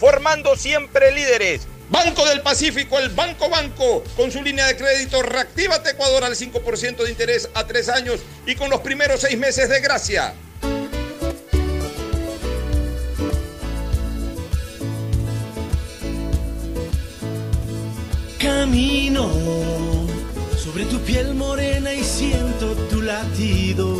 formando siempre líderes. Banco del Pacífico, el Banco Banco, con su línea de crédito Reactívate Ecuador al 5% de interés a tres años y con los primeros seis meses de gracia. Camino sobre tu piel morena y siento tu latido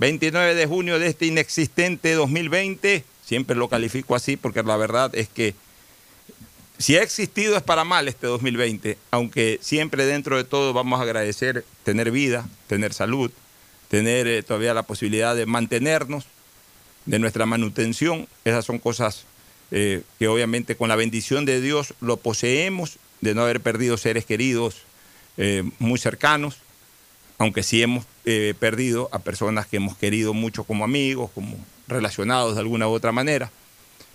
29 de junio de este inexistente 2020. Siempre lo califico así porque la verdad es que si ha existido es para mal este 2020, aunque siempre dentro de todo vamos a agradecer tener vida, tener salud, tener eh, todavía la posibilidad de mantenernos, de nuestra manutención. Esas son cosas eh, que obviamente con la bendición de Dios lo poseemos, de no haber perdido seres queridos eh, muy cercanos aunque sí hemos eh, perdido a personas que hemos querido mucho como amigos, como relacionados de alguna u otra manera.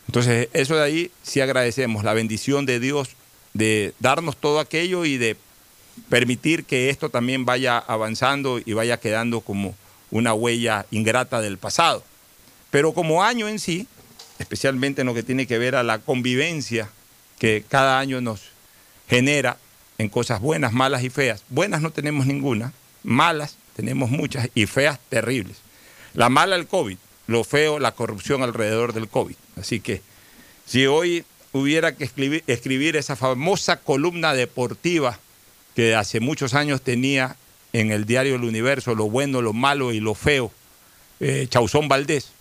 Entonces, eso de ahí sí agradecemos la bendición de Dios de darnos todo aquello y de permitir que esto también vaya avanzando y vaya quedando como una huella ingrata del pasado. Pero como año en sí, especialmente en lo que tiene que ver a la convivencia que cada año nos genera en cosas buenas, malas y feas. Buenas no tenemos ninguna, malas tenemos muchas y feas terribles. La mala el COVID, lo feo la corrupción alrededor del COVID. Así que si hoy hubiera que escribir, esa famosa columna deportiva que hace muchos años tenía en el diario El Universo, lo bueno, lo malo y lo feo, eh, Chausón Valdés,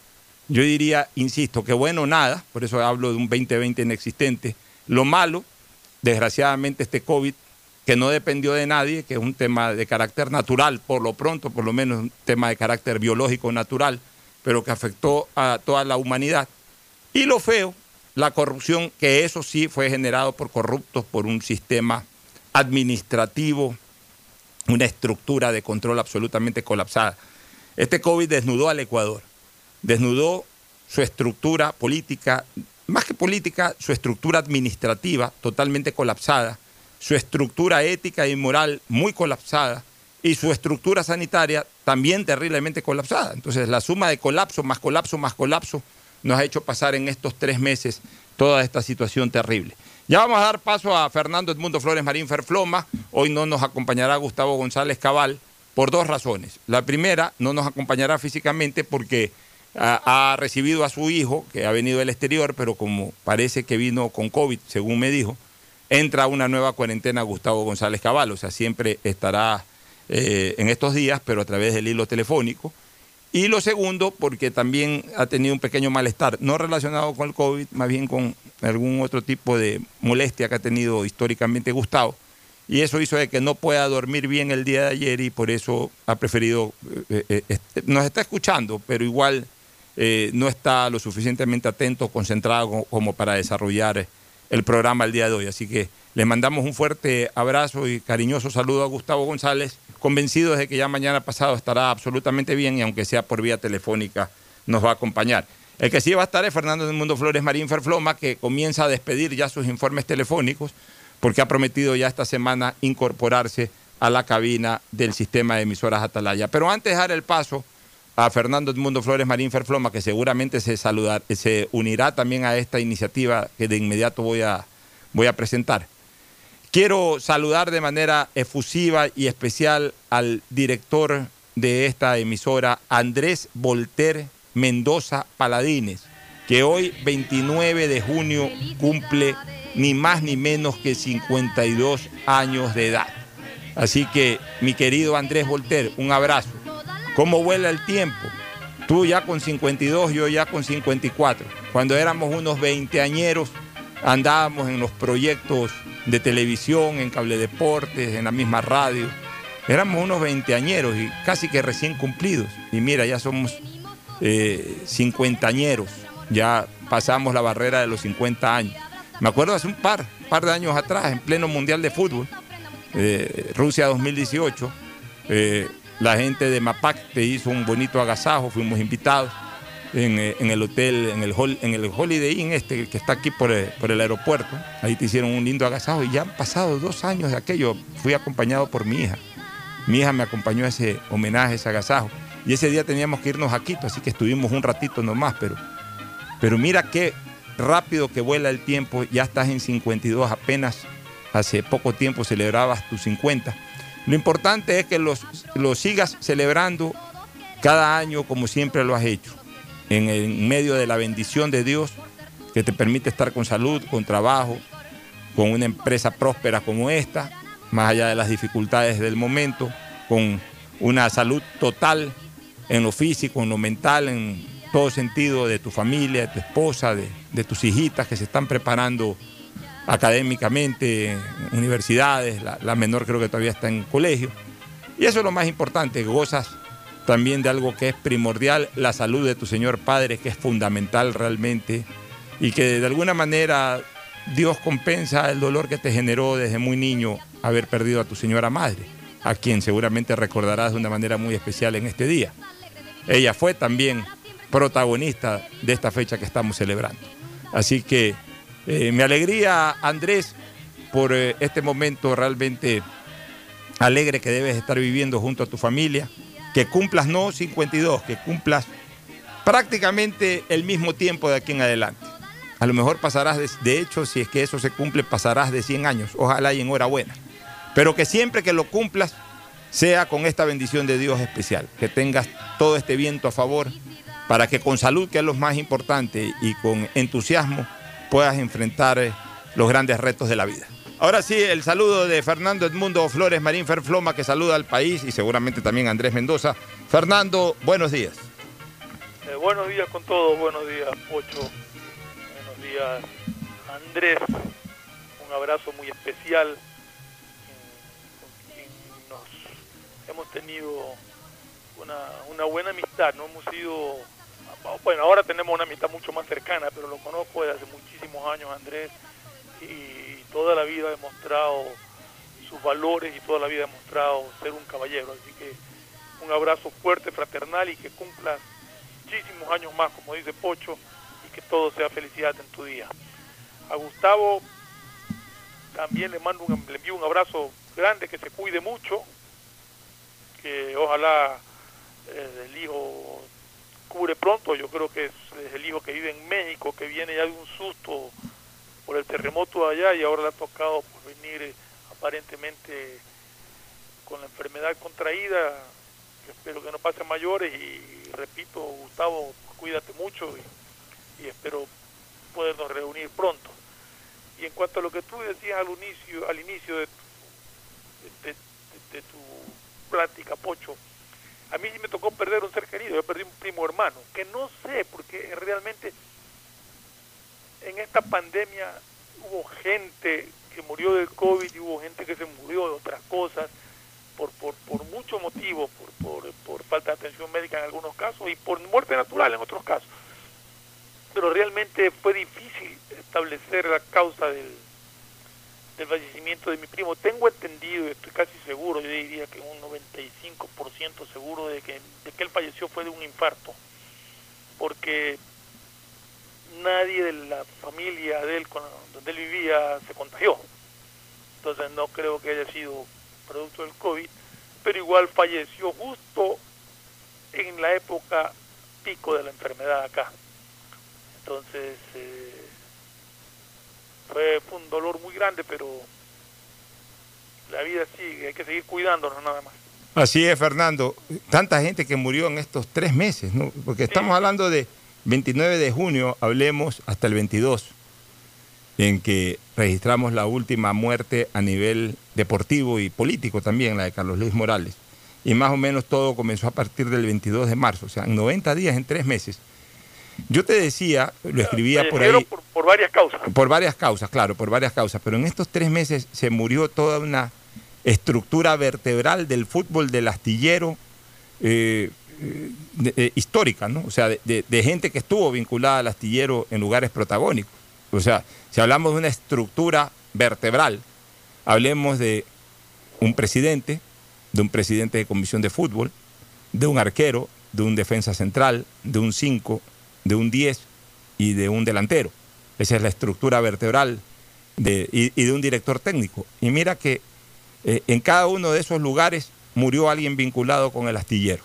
yo diría, insisto, que bueno nada, por eso hablo de un 2020 inexistente, lo malo, desgraciadamente este COVID que no dependió de nadie, que es un tema de carácter natural, por lo pronto, por lo menos un tema de carácter biológico natural, pero que afectó a toda la humanidad. Y lo feo, la corrupción, que eso sí fue generado por corruptos, por un sistema administrativo, una estructura de control absolutamente colapsada. Este COVID desnudó al Ecuador, desnudó su estructura política, más que política, su estructura administrativa totalmente colapsada su estructura ética y moral muy colapsada y su estructura sanitaria también terriblemente colapsada. Entonces la suma de colapso más colapso más colapso nos ha hecho pasar en estos tres meses toda esta situación terrible. Ya vamos a dar paso a Fernando Edmundo Flores Marín Ferfloma. Hoy no nos acompañará Gustavo González Cabal por dos razones. La primera, no nos acompañará físicamente porque ha, ha recibido a su hijo, que ha venido del exterior, pero como parece que vino con COVID, según me dijo, entra una nueva cuarentena Gustavo González Cabal, o sea, siempre estará eh, en estos días, pero a través del hilo telefónico. Y lo segundo, porque también ha tenido un pequeño malestar, no relacionado con el COVID, más bien con algún otro tipo de molestia que ha tenido históricamente Gustavo. Y eso hizo de que no pueda dormir bien el día de ayer y por eso ha preferido, eh, eh, eh, nos está escuchando, pero igual no está lo suficientemente atento, concentrado como para desarrollar el programa el día de hoy. Así que le mandamos un fuerte abrazo y cariñoso saludo a Gustavo González, convencidos de que ya mañana pasado estará absolutamente bien y aunque sea por vía telefónica nos va a acompañar. El que sí va a estar es Fernando del Mundo Flores Marín Ferfloma, que comienza a despedir ya sus informes telefónicos porque ha prometido ya esta semana incorporarse a la cabina del sistema de emisoras Atalaya. Pero antes de dar el paso a Fernando Edmundo Flores Marín Ferfloma, que seguramente se, se unirá también a esta iniciativa que de inmediato voy a, voy a presentar. Quiero saludar de manera efusiva y especial al director de esta emisora, Andrés Volter Mendoza Paladines, que hoy, 29 de junio, cumple ni más ni menos que 52 años de edad. Así que, mi querido Andrés Volter, un abrazo. ¿Cómo vuela el tiempo? Tú ya con 52, yo ya con 54. Cuando éramos unos veinteañeros, andábamos en los proyectos de televisión, en cable deportes, en la misma radio. Éramos unos veinteañeros y casi que recién cumplidos. Y mira, ya somos eh, cincuentañeros. Ya pasamos la barrera de los 50 años. Me acuerdo hace un par, par de años atrás, en pleno Mundial de Fútbol, eh, Rusia 2018, eh, la gente de MAPAC te hizo un bonito agasajo, fuimos invitados en, eh, el hotel, en el, en el Holiday Inn este que está aquí por el, por el aeropuerto. Ahí te hicieron un lindo agasajo y ya han pasado dos años de aquello. Fui acompañado por mi hija. Mi hija me acompañó a ese homenaje, ese agasajo. Y ese día teníamos que irnos a Quito, así que estuvimos un ratito nomás, pero, pero mira qué rápido que vuela el tiempo, ya estás en 52, apenas hace poco tiempo celebrabas tus 50. Lo importante es que los, los sigas celebrando cada año como siempre lo has hecho, en, medio de la bendición de Dios que te permite estar con salud, con trabajo, con una empresa próspera como esta, más allá de las dificultades del momento, con una salud total en lo físico, en lo mental, en todo sentido de tu familia, de tu esposa, de, tus hijitas que se están preparando académicamente en universidades, la, menor creo que todavía está en colegio. Y eso es lo más importante, gozas también de algo que es primordial, la salud de tu Señor Padre, que es fundamental realmente, y que de alguna manera Dios compensa el dolor que te generó desde muy niño haber perdido a tu señora madre, a quien seguramente recordarás de una manera muy especial en este día. Ella fue también protagonista de esta fecha que estamos celebrando. Así que eh, me alegría, Andrés, por eh, este momento realmente alegre que debes estar viviendo junto a tu familia, que cumplas no 52, que cumplas prácticamente el mismo tiempo de aquí en adelante. A lo mejor pasarás, de, de, hecho, si es que eso se cumple, pasarás de 100 años. Ojalá y enhorabuena. Pero que siempre que lo cumplas, sea con esta bendición de Dios especial. Que tengas todo este viento a favor para que con salud, que es lo más importante, y con entusiasmo puedas enfrentar eh, los grandes retos de la vida. Ahora sí, el saludo de Fernando Edmundo Flores Marín Ferfloma, que saluda al país y seguramente también Andrés Mendoza. Fernando, buenos días. Eh, buenos días con todos, buenos días Pocho, buenos días Andrés, un abrazo muy especial. hemos tenido una, una buena amistad, no hemos sido bueno, ahora tenemos una amistad mucho más cercana, pero lo conozco desde hace muchísimos años, Andrés, y toda la vida ha demostrado sus valores y toda la vida ha demostrado ser un caballero. Así que un abrazo fuerte, fraternal y que cumpla muchísimos años más, como dice Pocho, y que todo sea felicidad en tu día. A Gustavo también le mando un, le envío un abrazo grande, que se cuide mucho, que ojalá eh, el hijo cubre pronto, yo creo que es, el hijo que vive en México, que viene ya de un susto por el terremoto allá y ahora le ha tocado por venir eh, aparentemente con la enfermedad contraída. espero que no pase mayores y repito, Gustavo, cuídate mucho y, espero podernos reunir pronto. Y en cuanto a lo que tú decías al inicio, al inicio de, de tu plática, Pocho, a mí sí me tocó perder un ser querido. Yo perdí un humano, que no sé, porque realmente en esta pandemia hubo gente que murió del COVID y hubo gente que se murió de otras cosas por, por, por muchos motivos, por, por falta de atención médica en algunos casos y por muerte natural en otros casos. Pero realmente fue difícil establecer la causa del, del fallecimiento de mi primo. Tengo entendido, estoy casi seguro, yo diría que un 95% seguro de que, de que él falleció fue de un infarto, porque nadie de la familia de él, con, donde él vivía, se contagió. Entonces no creo que haya sido producto del COVID, pero igual falleció justo en la época pico de la enfermedad acá. Entonces eh, fue, fue un dolor muy grande, pero la vida sigue, hay que seguir cuidándonos nada más. Así es, Fernando. Tanta gente que murió en estos tres meses, ¿no? Porque estamos hablando de 29 de junio, hablemos hasta el 22, en que registramos la última muerte a nivel deportivo y político también, la de Carlos Luis Morales. Y más o menos todo comenzó a partir del 22 de marzo, o sea, en 90 días, en tres meses. Yo te decía, lo escribía por ahí. Por, por varias causas. Por varias causas, claro, por varias causas. Pero en estos tres meses se murió toda una estructura vertebral del fútbol del astillero eh, eh, de- eh, histórica, ¿no? O sea, de, de- de gente que estuvo vinculada al astillero en lugares protagónicos. O sea, si hablamos de una estructura vertebral, hablemos de un presidente, de un presidente de comisión de fútbol, de un arquero, de un defensa central, de un 5, de un 10 y de un delantero. Esa es la estructura vertebral de- y, de un director técnico. Y mira que eh, en cada uno de esos lugares murió alguien vinculado con el astillero.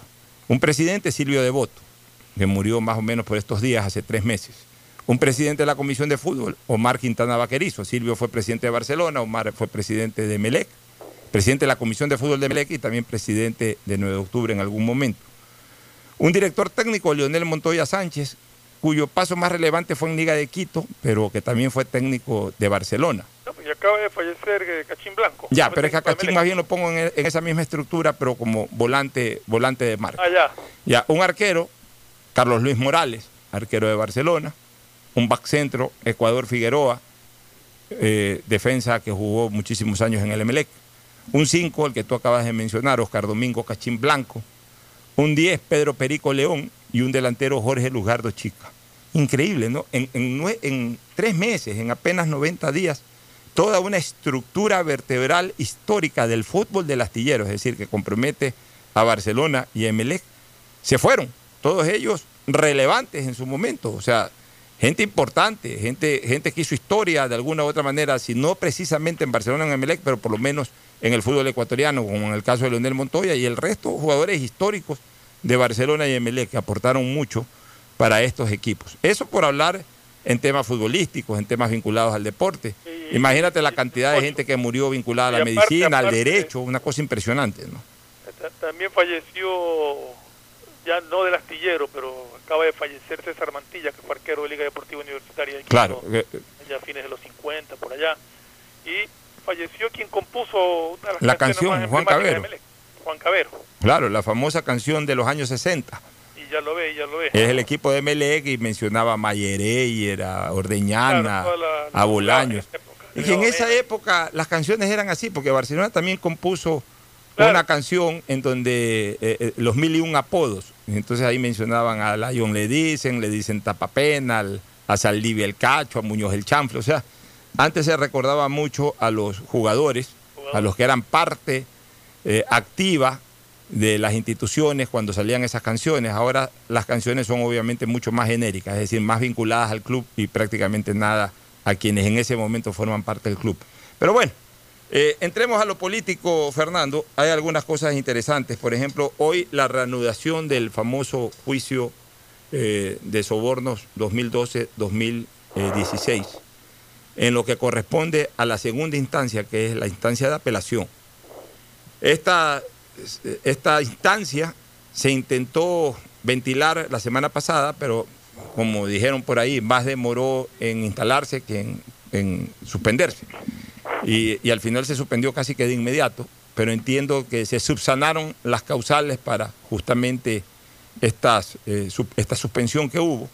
Un presidente, Silvio Devoto, que murió más o menos por estos días, hace tres meses. Un presidente de la Comisión de Fútbol, Omar Quintana Vaquerizo. Silvio fue presidente de Barcelona, Omar fue presidente de Melec, presidente de la Comisión de Fútbol de Melec y también presidente de 9 de octubre en algún momento. Un director técnico, Leonel Montoya Sánchez, cuyo paso más relevante fue en Liga de Quito, pero que también fue técnico de Barcelona. No, pues, y acaba de fallecer eh, Cachín Blanco. Ya, pero es que a Cachín más bien lo pongo en, en esa misma estructura, pero como volante, volante de marca. Ah, ya. Ya, un arquero, Carlos Luis Morales, arquero de Barcelona. Un back centro, Ecuador Figueroa, eh, defensa que jugó muchísimos años en el Emelec. Un 5, el que tú acabas de mencionar, Oscar Domingo Cachín Blanco. Un 10, Pedro Perico León. Y un delantero, Jorge Lugardo Chica. Increíble, ¿no? En, en en tres meses, en apenas 90 días, toda una estructura vertebral histórica del fútbol del astillero, es decir, que compromete a Barcelona y a Emelec, se fueron. Todos ellos relevantes en su momento. O sea, gente importante, gente, gente que hizo historia de alguna u otra manera, si no precisamente en Barcelona en Emelec, pero por lo menos en el fútbol ecuatoriano, como en el caso de Leonel Montoya, y el resto jugadores históricos de Barcelona y Emelec que aportaron mucho para estos equipos. Eso por hablar en temas futbolísticos, en temas vinculados al deporte. Y- Imagínate la cantidad de gente que murió vinculada a la aparte- medicina, al derecho, una cosa impresionante, ¿no? Ta- También falleció, ya no del astillero, pero acaba de fallecer César Mantilla, que fue arquero de Liga Deportiva Universitaria de Quito, Claro, eh, ya a fines de los 50, por allá. Y falleció quien compuso una de las La canción, más Juan de Cabero. Melec, Juan Cabero. claro, la famosa canción de los años 60. Y ya lo ve, ya lo ve. Es el equipo de Melec y mencionaba a Mayerey, a Ordeñana, Claro, la- a Bolaños. en. Y que en esa época las canciones eran así, porque Barcelona también compuso Una canción en donde eh, eh, los mil y un apodos. Entonces ahí mencionaban a Lion le dicen, le dicen Tapapena, al- a Saldivia el Cacho, a Muñoz el Chanfle. O sea, antes se recordaba mucho a los jugadores, a los que eran parte eh, activa de las instituciones cuando salían esas canciones. Ahora las canciones son obviamente mucho más genéricas, es decir, más vinculadas al club y prácticamente nada a quienes en ese momento forman parte del club. Pero bueno, eh, entremos a lo político, Fernando. Hay algunas cosas interesantes. Por ejemplo, hoy la reanudación del famoso juicio eh, de sobornos 2012-2016, en lo que corresponde a la segunda instancia, que es la instancia de apelación. Esta, esta instancia se intentó ventilar la semana pasada, pero como dijeron por ahí, más demoró en instalarse que en, en suspenderse. Y, y al final se suspendió casi que de inmediato, pero entiendo que se subsanaron las causales para justamente estas, eh, esta suspensión que hubo.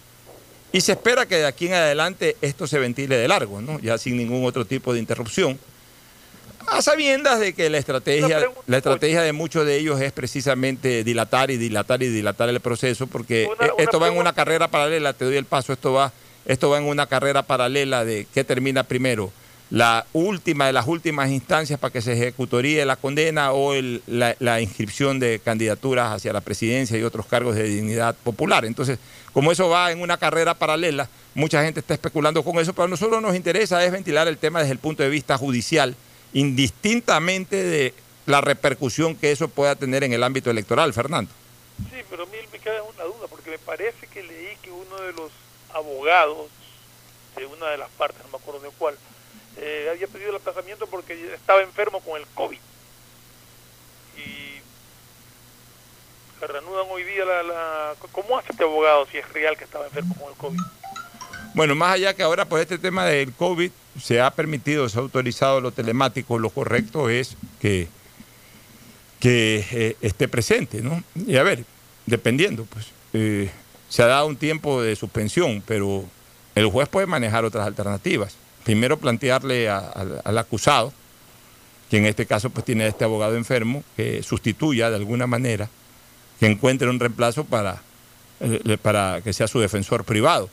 Y se espera que de aquí en adelante esto se ventile de largo, ¿no? ya sin ningún otro tipo de interrupción. A sabiendas de que la estrategia, pregunta, la estrategia de muchos de ellos es precisamente dilatar y dilatar y dilatar el proceso, porque Una- eh, una esto va en una carrera paralela, te doy el paso, esto va, esto va en una carrera paralela de qué termina primero, la última de las últimas instancias para que se ejecutoríe la condena o el- la, la inscripción de candidaturas hacia la presidencia y otros cargos de dignidad popular. Entonces, como eso va en una carrera paralela, mucha gente está especulando con eso, pero a nosotros nos interesa es ventilar el tema desde el punto de vista judicial, indistintamente de la repercusión que eso pueda tener en el ámbito electoral, Fernando. Sí, pero a mí me queda una duda, porque me parece que leí que uno de los abogados de una de las partes, no me acuerdo de cuál, eh, había pedido el aplazamiento porque estaba enfermo con el COVID. Y le reanudan hoy día la, la... ¿Cómo hace este abogado si es real que estaba enfermo con el COVID? Bueno, más allá que ahora por este tema del COVID se ha permitido, se ha autorizado lo telemático, lo correcto es que, que eh, esté presente, ¿no? Y a ver, dependiendo, pues, eh, se ha dado un tiempo de suspensión, pero el juez puede manejar otras alternativas. Primero plantearle a- al- al acusado, que en este caso pues tiene a este abogado enfermo, que sustituya de alguna manera, que encuentre un reemplazo para, eh, para que sea su defensor privado.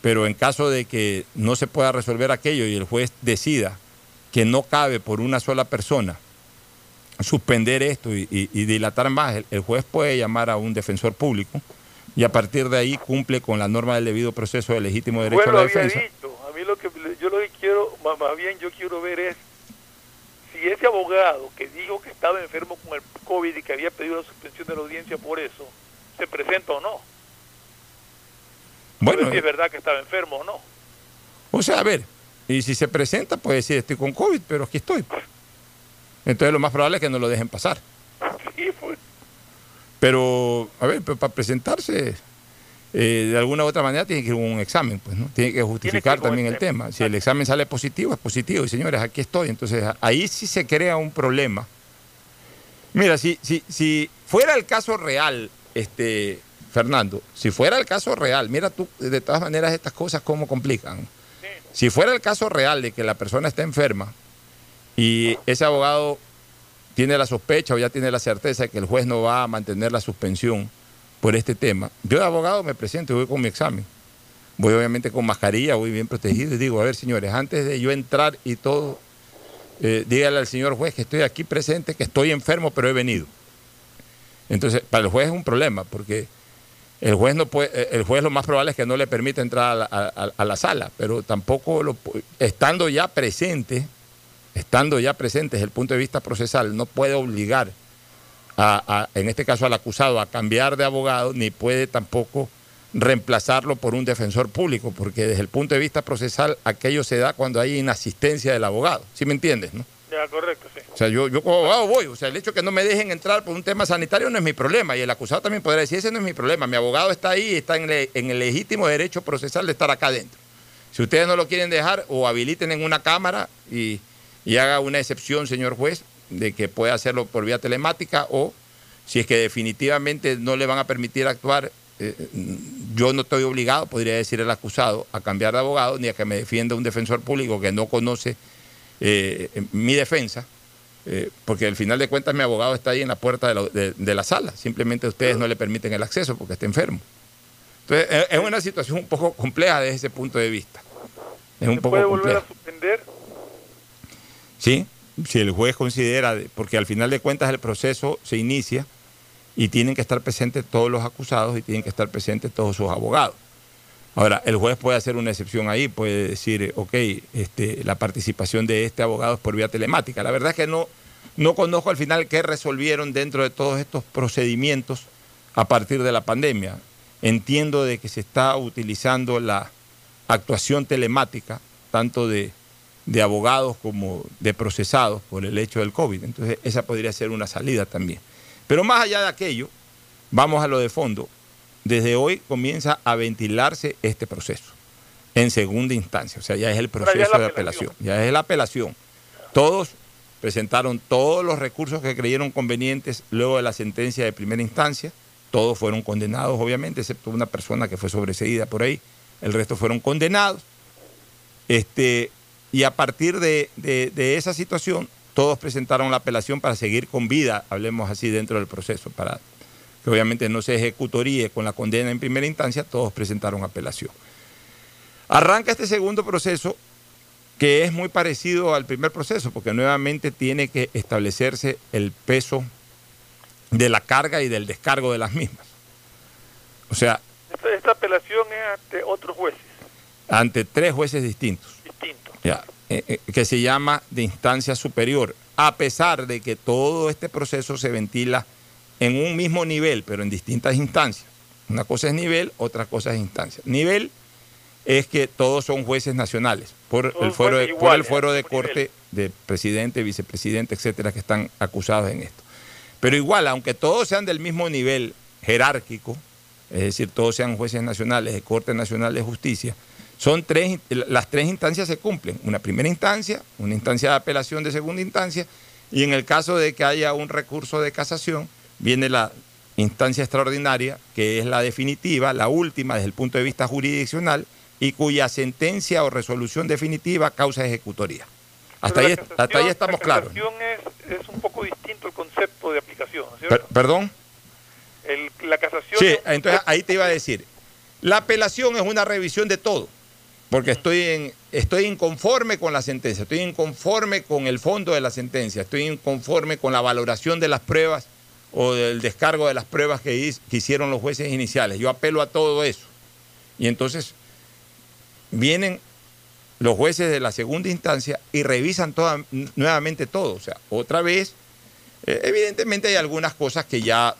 Pero en caso de que no se pueda resolver aquello y el juez decida que no cabe por una sola persona suspender esto y, y- y dilatar más, el, el juez puede llamar a un defensor público y a partir de ahí cumple con la norma del debido proceso de legítimo derecho Bueno, a la defensa. Mí lo que yo lo que quiero, más bien yo quiero ver es si ese abogado que dijo que estaba enfermo con el COVID y que había pedido la suspensión de la audiencia por eso, se presenta o no. Bueno, si es verdad que estaba enfermo o no. O sea, a ver, y si se presenta, puede decir, estoy con COVID, pero aquí estoy. Entonces lo más probable es que no lo dejen pasar. Sí, pues. Pero, a ver, pero para presentarse, eh, de alguna u otra manera tiene que ir a un examen, pues, ¿no? Tiene que justificar también el el tema. Si el examen sale positivo, es positivo. Y señores, aquí estoy. Entonces, ahí sí se crea un problema. Mira, si, si, si fuera el caso real, este, Fernando, si fuera el caso real, mira tú, de todas maneras, estas cosas cómo complican. Si fuera el caso real de que la persona está enferma y ese abogado tiene la sospecha o ya tiene la certeza de que el juez no va a mantener la suspensión por este tema, yo de abogado me presento y voy con mi examen. Voy obviamente con mascarilla, voy bien protegido y digo, a ver señores, antes de yo entrar y todo, eh, dígale al señor juez que estoy aquí presente, que estoy enfermo, pero he venido. Entonces, para el juez es un problema, porque el juez no puede, eh, el juez lo más probable es que no le permita entrar a la, a- a- la sala, pero tampoco lo, estando ya presente, estando ya presente desde el punto de vista procesal, no puede obligar a, a- en este caso al acusado a cambiar de abogado, ni puede tampoco reemplazarlo por un defensor público, porque desde el punto de vista procesal aquello se da cuando hay inasistencia del abogado. ¿Sí me entiendes? No? Ya, correcto, sí. O sea, yo, yo como abogado voy. O sea, el hecho de que no me dejen entrar por un tema sanitario no es mi problema. Y el acusado también podrá decir, ese no es mi problema. Mi abogado está ahí y está en, le- en el legítimo derecho procesal de estar acá adentro. Si ustedes no lo quieren dejar, o habiliten en una cámara y, y haga una excepción, señor juez, de que pueda hacerlo por vía telemática, o si es que definitivamente no le van a permitir actuar, eh, yo no estoy obligado, podría decir el acusado, a cambiar de abogado, ni a que me defienda un defensor público que no conoce eh, mi defensa, eh, porque al final de cuentas mi abogado está ahí en la puerta de la, de- de la sala, simplemente ustedes no le permiten el acceso porque está enfermo. Entonces es, es una situación un poco compleja desde ese punto de vista. Es un ¿Se poco puede volver compleja. a suspender? Sí, si el juez considera, de- porque al final de cuentas el proceso se inicia y tienen que estar presentes todos los acusados y tienen que estar presentes todos sus abogados. Ahora, el juez puede hacer una excepción ahí, puede decir, ok, este, la participación de este abogado es por vía telemática. La verdad es que no, no conozco al final qué resolvieron dentro de todos estos procedimientos a partir de la pandemia. Entiendo de que se está utilizando la actuación telemática, tanto de, de abogados como de procesados por el hecho del COVID. Entonces, esa podría ser una salida también. Pero más allá de aquello, vamos a lo de fondo. Desde hoy comienza a ventilarse este proceso en segunda instancia. O sea, ya es el proceso es de apelación. apelación. Ya es la apelación. Todos presentaron todos los recursos que creyeron convenientes luego de la sentencia de primera instancia todos fueron condenados, obviamente, excepto una persona que fue sobreseída por ahí, el resto fueron condenados. Este, y a partir de, de- de esa situación, todos presentaron la apelación para seguir con vida, hablemos así, dentro del proceso, para que obviamente no se ejecutoríe con la condena en primera instancia, todos presentaron apelación. Arranca este segundo proceso que es muy parecido al primer proceso, porque nuevamente tiene que establecerse el peso de la carga y del descargo de las mismas. O sea, Esta, esta apelación es ante otros jueces ante tres jueces distintos. Ya, eh, eh, que se llama de instancia superior, a pesar de que todo este proceso se ventila en un mismo nivel, pero en distintas instancias. Una cosa es nivel, otra cosa es instancia. Nivel es que todos son jueces nacionales por el fuero de, por el fuero de corte de presidente, vicepresidente, etcétera, que están acusados en esto. Pero igual, aunque todos sean del mismo nivel jerárquico, es decir, todos sean jueces nacionales de Corte Nacional de Justicia, son tres, las tres instancias se cumplen. Una primera instancia, una instancia de apelación de segunda instancia, y en el caso de que haya un recurso de casación, viene la instancia extraordinaria, que es la definitiva, la última desde el punto de vista jurisdiccional, y cuya sentencia o resolución definitiva causa ejecutoría. Hasta ahí, hasta ahí estamos la claros. es, es un poco distinto el concepto de aplicación, ¿no es ¿cierto? Per- ¿Perdón? El- la casación Sí, entonces ahí te iba a decir, la apelación es una revisión de todo, porque estoy, estoy inconforme con la sentencia, estoy inconforme con el fondo de la sentencia, estoy inconforme con la valoración de las pruebas o del descargo de las pruebas que hicieron los jueces iniciales. Yo apelo a todo eso. Y entonces vienen los jueces de la segunda instancia y revisan toda, nuevamente todo. O sea, otra vez, eh, evidentemente hay algunas cosas que ya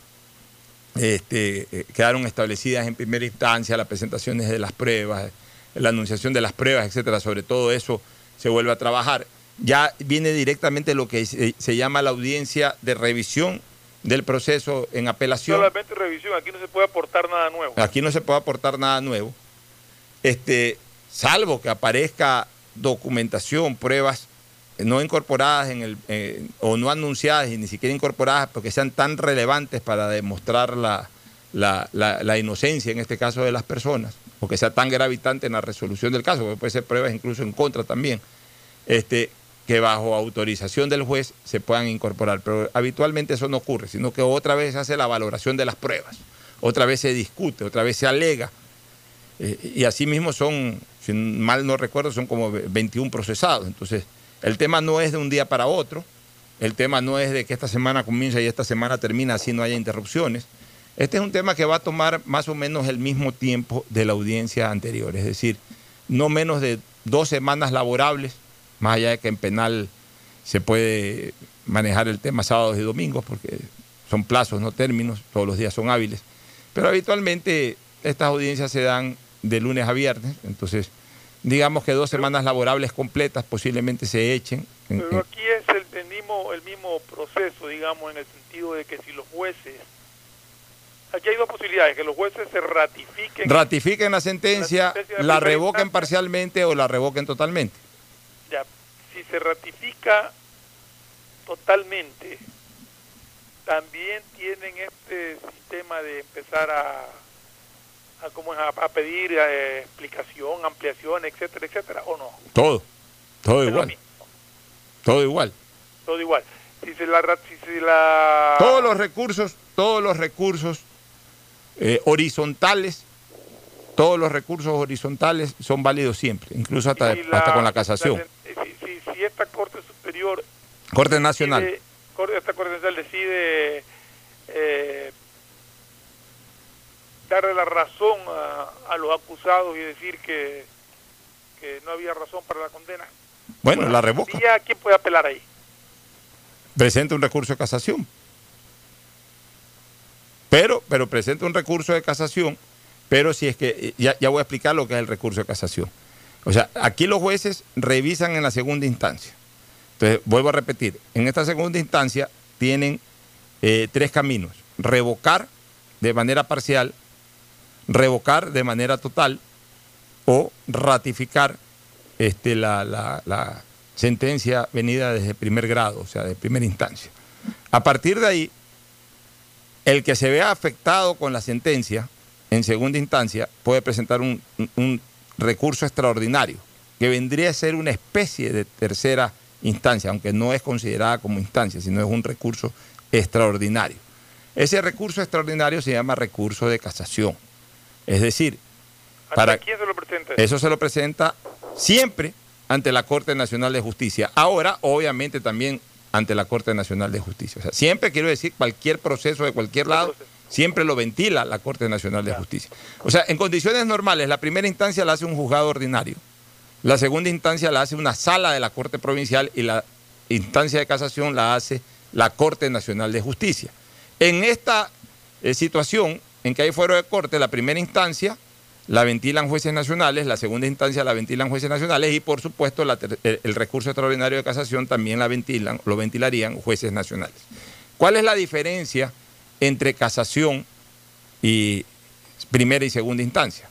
este, eh, quedaron establecidas en primera instancia, las presentaciones de las pruebas, la anunciación de las pruebas, etcétera. Sobre todo eso se vuelve a trabajar. Ya viene directamente lo que se, se llama la audiencia de revisión del proceso en apelación. solamente revisión, aquí no se puede aportar nada nuevo. Aquí no se puede aportar nada nuevo. Este, salvo que aparezca documentación, pruebas no incorporadas en el, eh, o no anunciadas y ni siquiera incorporadas porque sean tan relevantes para demostrar la, la- la- la inocencia en este caso de las personas, o que sea tan gravitante en la resolución del caso, porque puede ser pruebas incluso en contra también, este, que bajo autorización del juez se puedan incorporar. Pero habitualmente eso no ocurre, sino que otra vez se hace la valoración de las pruebas, otra vez se discute, otra vez se alega. Eh, y así mismo son, si mal no recuerdo, son como 21 procesados. Entonces, el tema no es de un día para otro, el tema no es de que esta semana comienza y esta semana termina así no haya interrupciones. Este es un tema que va a tomar más o menos el mismo tiempo de la audiencia anterior, es decir, no menos de dos semanas laborables, más allá de que en penal se puede manejar el tema sábados y domingos, porque son plazos, no términos, todos los días son hábiles. Pero habitualmente estas audiencias se dan de lunes a viernes, entonces digamos que dos semanas laborables completas posiblemente se echen. en- Pero aquí es el, el mismo el mismo proceso, digamos, en el sentido de que si los jueces, aquí hay dos posibilidades, que los jueces se ratifiquen, ratifiquen la sentencia, La sentencia la revoquen parcialmente o la revoquen totalmente. ya, si se ratifica totalmente, también tienen este sistema de empezar a a, ¿cómo es? a, a pedir eh, explicación, ampliación, etcétera, etcétera, o no. Todo, todo Es igual, todo igual. todo igual. Si se la, si se la Todos los recursos, todos los recursos eh, horizontales, todos los recursos horizontales son válidos siempre, incluso hasta, hasta con la casación. la- si, si- si esta Corte Superior Corte Nacional. decide- esta Corte Nacional decide eh, darle la razón a, a los acusados y decir que, que no había razón para la condena. Bueno, la revoca. ¿Y a quién puede apelar ahí? presenta un recurso de casación. Pero, pero presenta un recurso de casación, pero si es que, ya, ya voy a explicar lo que es el recurso de casación. O sea, aquí los jueces revisan en la segunda instancia. Entonces, vuelvo a repetir, en esta segunda instancia tienen eh, tres caminos. Revocar de manera parcial, revocar de manera total o ratificar este, la, la- la sentencia venida desde primer grado, o sea, de primera instancia. A partir de ahí, el que se vea afectado con la sentencia en segunda instancia puede presentar un, un recurso extraordinario, que vendría a ser una especie de tercera instancia, aunque no es considerada como instancia, sino es un recurso extraordinario. Ese recurso extraordinario se llama recurso de casación. Es decir, ¿Para quién se lo presenta? Eso se lo presenta siempre ante la Corte Nacional de Justicia. Ahora, obviamente, también ante la Corte Nacional de Justicia. O sea, siempre quiero decir, cualquier proceso de cualquier lado, siempre lo ventila la Corte Nacional de Justicia. O sea, en condiciones normales, la primera instancia la hace un juzgado ordinario, la segunda instancia la hace una sala de la Corte Provincial y la instancia de casación la hace la Corte Nacional de Justicia. En esta eh, situación en que hay fuero de corte, la primera instancia la ventilan jueces nacionales, la segunda instancia la ventilan jueces nacionales y por supuesto el, recurso extraordinario de casación también la ventilan, lo ventilarían jueces nacionales. ¿Cuál es la diferencia entre casación y primera y segunda instancia?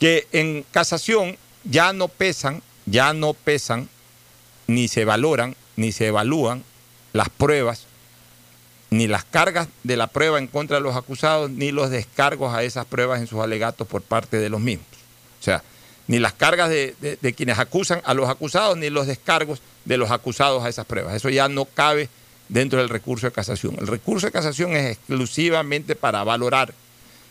Que en casación ya no pesan, ya no pesan, ni se valoran, ni se evalúan las pruebas ni las cargas de la prueba en contra de los acusados, ni los descargos a esas pruebas en sus alegatos por parte de los mismos. O sea, ni las cargas de, quienes acusan a los acusados, ni los descargos de los acusados a esas pruebas. Eso ya no cabe dentro del recurso de casación. El recurso de casación es exclusivamente para valorar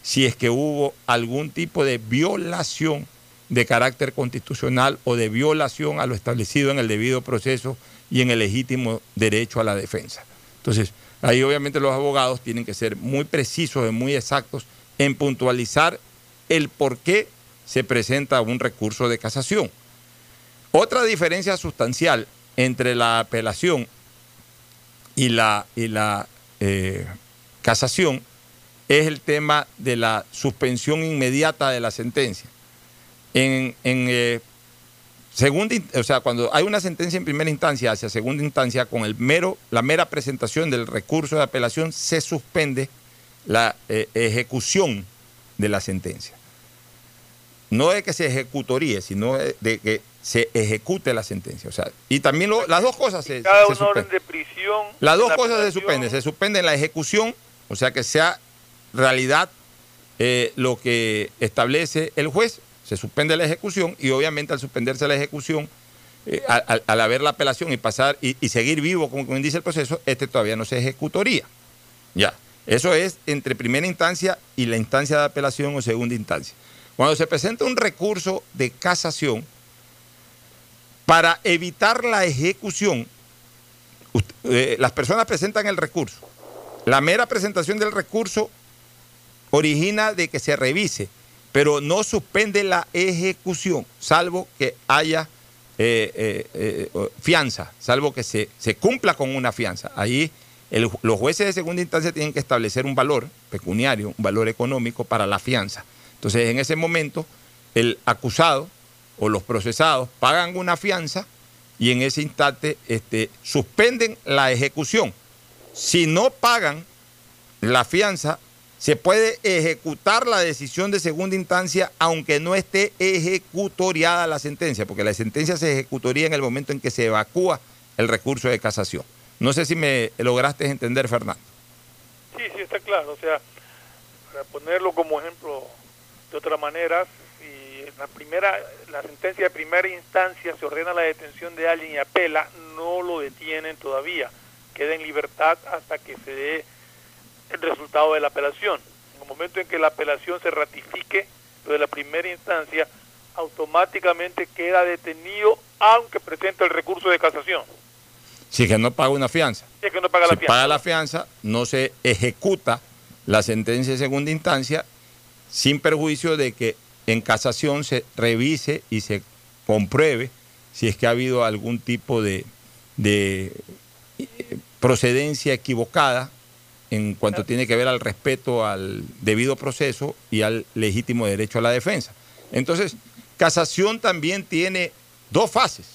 si es que hubo algún tipo de violación de carácter constitucional o de violación a lo establecido en el debido proceso y en el legítimo derecho a la defensa. Entonces, Ahí obviamente los abogados tienen que ser muy precisos y muy exactos en puntualizar el por qué se presenta un recurso de casación. Otra diferencia sustancial entre la apelación y la, y la eh, casación es el tema de la suspensión inmediata de la sentencia. En, eh, Segunda, o sea, cuando hay una sentencia en primera instancia hacia segunda instancia, con el mero, la mera presentación del recurso de apelación, se suspende la eh, ejecución de la sentencia. No de que se ejecutoríe, sino de, que se ejecute la sentencia. O sea, y también las dos cosas se, Cada una orden de prisión. Las dos cosas se suspenden. Se suspende la ejecución, o sea, que sea realidad eh, lo que establece el juez se suspende la ejecución y obviamente al suspenderse la ejecución, eh, al, haber la apelación y pasar y, seguir vivo, como, dice el proceso, este todavía no se ejecutaría. Ya, eso es entre primera instancia y la instancia de apelación o segunda instancia. Cuando se presenta un recurso de casación, para evitar la ejecución, eh, las personas presentan el recurso. La mera presentación del recurso origina de que se revise pero no suspende la ejecución, salvo que haya eh, eh, eh, fianza, salvo que se, se, cumpla con una fianza. Ahí los jueces de segunda instancia tienen que establecer un valor pecuniario, un valor económico para la fianza. Entonces, en ese momento, el acusado o los procesados pagan una fianza y en ese instante este, suspenden la ejecución. Si no pagan la fianza, se puede ejecutar la decisión de segunda instancia aunque no esté ejecutoriada la sentencia, porque la sentencia se ejecutoría en el momento en que se evacúa el recurso de casación. No sé si me lograste entender, Fernando. Sí, sí, está claro. O sea, para ponerlo como ejemplo de otra manera, si en la primera, la sentencia de primera instancia se ordena la detención de alguien y apela, no lo detienen todavía. Queda en libertad hasta que se dé el resultado de la apelación. En el momento en que la apelación se ratifique, lo de la primera instancia, automáticamente queda detenido aunque presente el recurso de casación. Si es que no paga una fianza. Si es que no paga la fianza. paga la fianza, no se ejecuta la sentencia de segunda instancia sin perjuicio de que en casación se revise y se compruebe si es que ha habido algún tipo de, de eh, procedencia equivocada en cuanto tiene que ver al respeto al debido proceso y al legítimo derecho a la defensa. Entonces, casación también tiene dos fases.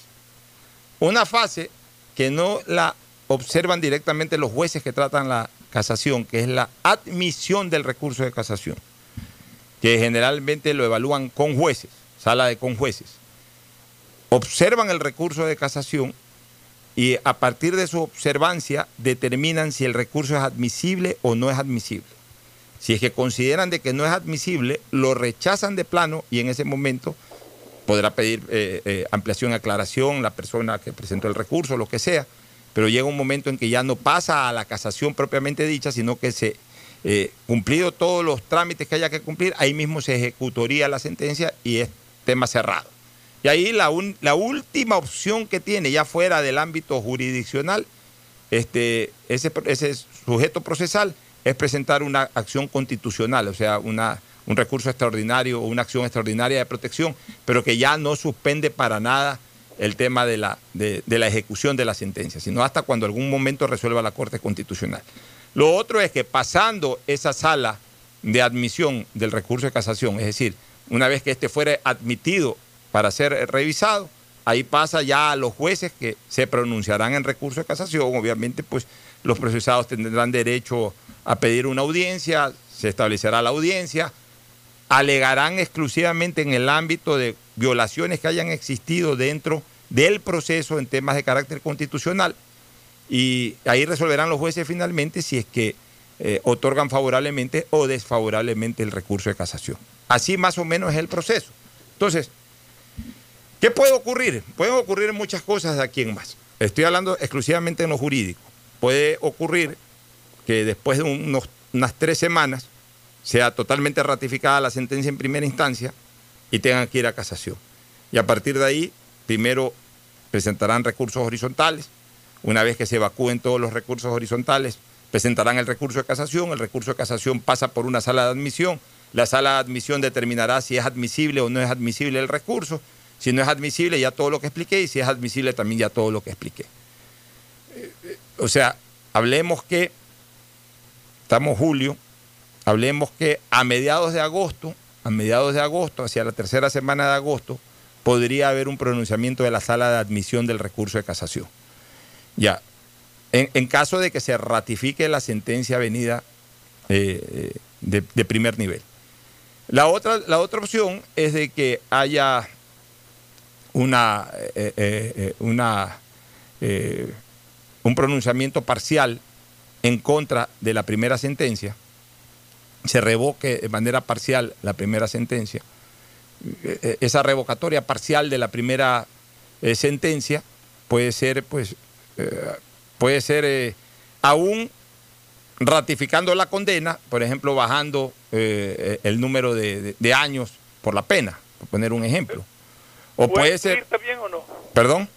Una fase que no la observan directamente los jueces que tratan la casación, que es la admisión del recurso de casación, que generalmente lo evalúan con jueces, sala de con jueces. Observan el recurso de casación y a partir de su observancia determinan si el recurso es admisible o no es admisible. Si es que consideran de que no es admisible, lo rechazan de plano y en ese momento podrá pedir eh, eh, ampliación, aclaración la persona que presentó el recurso, lo que sea, pero llega un momento en que ya no pasa a la casación propiamente dicha, sino que se, eh, cumplido todos los trámites que haya que cumplir, ahí mismo se ejecutaría la sentencia y es tema cerrado. Y ahí la, la última opción que tiene, ya fuera del ámbito jurisdiccional, este, ese, ese sujeto procesal es presentar una acción constitucional, o sea, una, un recurso extraordinario o una acción extraordinaria de protección, pero que ya no suspende para nada el tema de la, de, la ejecución de la sentencia, sino hasta cuando algún momento resuelva la Corte Constitucional. Lo otro es que pasando esa sala de admisión del recurso de casación, es decir, una vez que este fuera admitido para ser revisado, ahí pasa ya a los jueces que se pronunciarán en recurso de casación, obviamente pues los procesados tendrán derecho a pedir una audiencia, se establecerá la audiencia, alegarán exclusivamente en el ámbito de violaciones que hayan existido dentro del proceso en temas de carácter constitucional y ahí resolverán los jueces finalmente si es que eh, otorgan favorablemente o desfavorablemente el recurso de casación. Así más o menos es el proceso. Entonces, ¿qué puede ocurrir? Pueden ocurrir muchas cosas de aquí en más. Estoy hablando exclusivamente en lo jurídico. Puede ocurrir que después de unas tres semanas sea totalmente ratificada la sentencia en primera instancia y tengan que ir a casación. Y a partir de ahí, primero presentarán recursos horizontales. Una vez que se evacúen todos los recursos horizontales, presentarán el recurso de casación. El recurso de casación pasa por una sala de admisión. La sala de admisión determinará si es admisible o no es admisible el recurso. Si no es admisible, ya todo lo que expliqué. Y si es admisible, también ya todo lo que expliqué. O sea, hablemos que estamos julio, hablemos que a mediados de agosto, a mediados de agosto, hacia la tercera semana de agosto, podría haber un pronunciamiento de la sala de admisión del recurso de casación. Ya, en, caso de que se ratifique la sentencia venida eh, de, primer nivel. La otra, la otra opción es de que haya una, eh, eh, una un pronunciamiento parcial en contra de la primera sentencia se revoque de manera parcial la primera sentencia. Eh, eh, esa revocatoria parcial de la primera eh, sentencia puede ser, pues, puede ser aún ratificando la condena, por ejemplo, bajando el número de, años por la pena, por poner un ejemplo. O puede ser. también o no? ¿Perdón?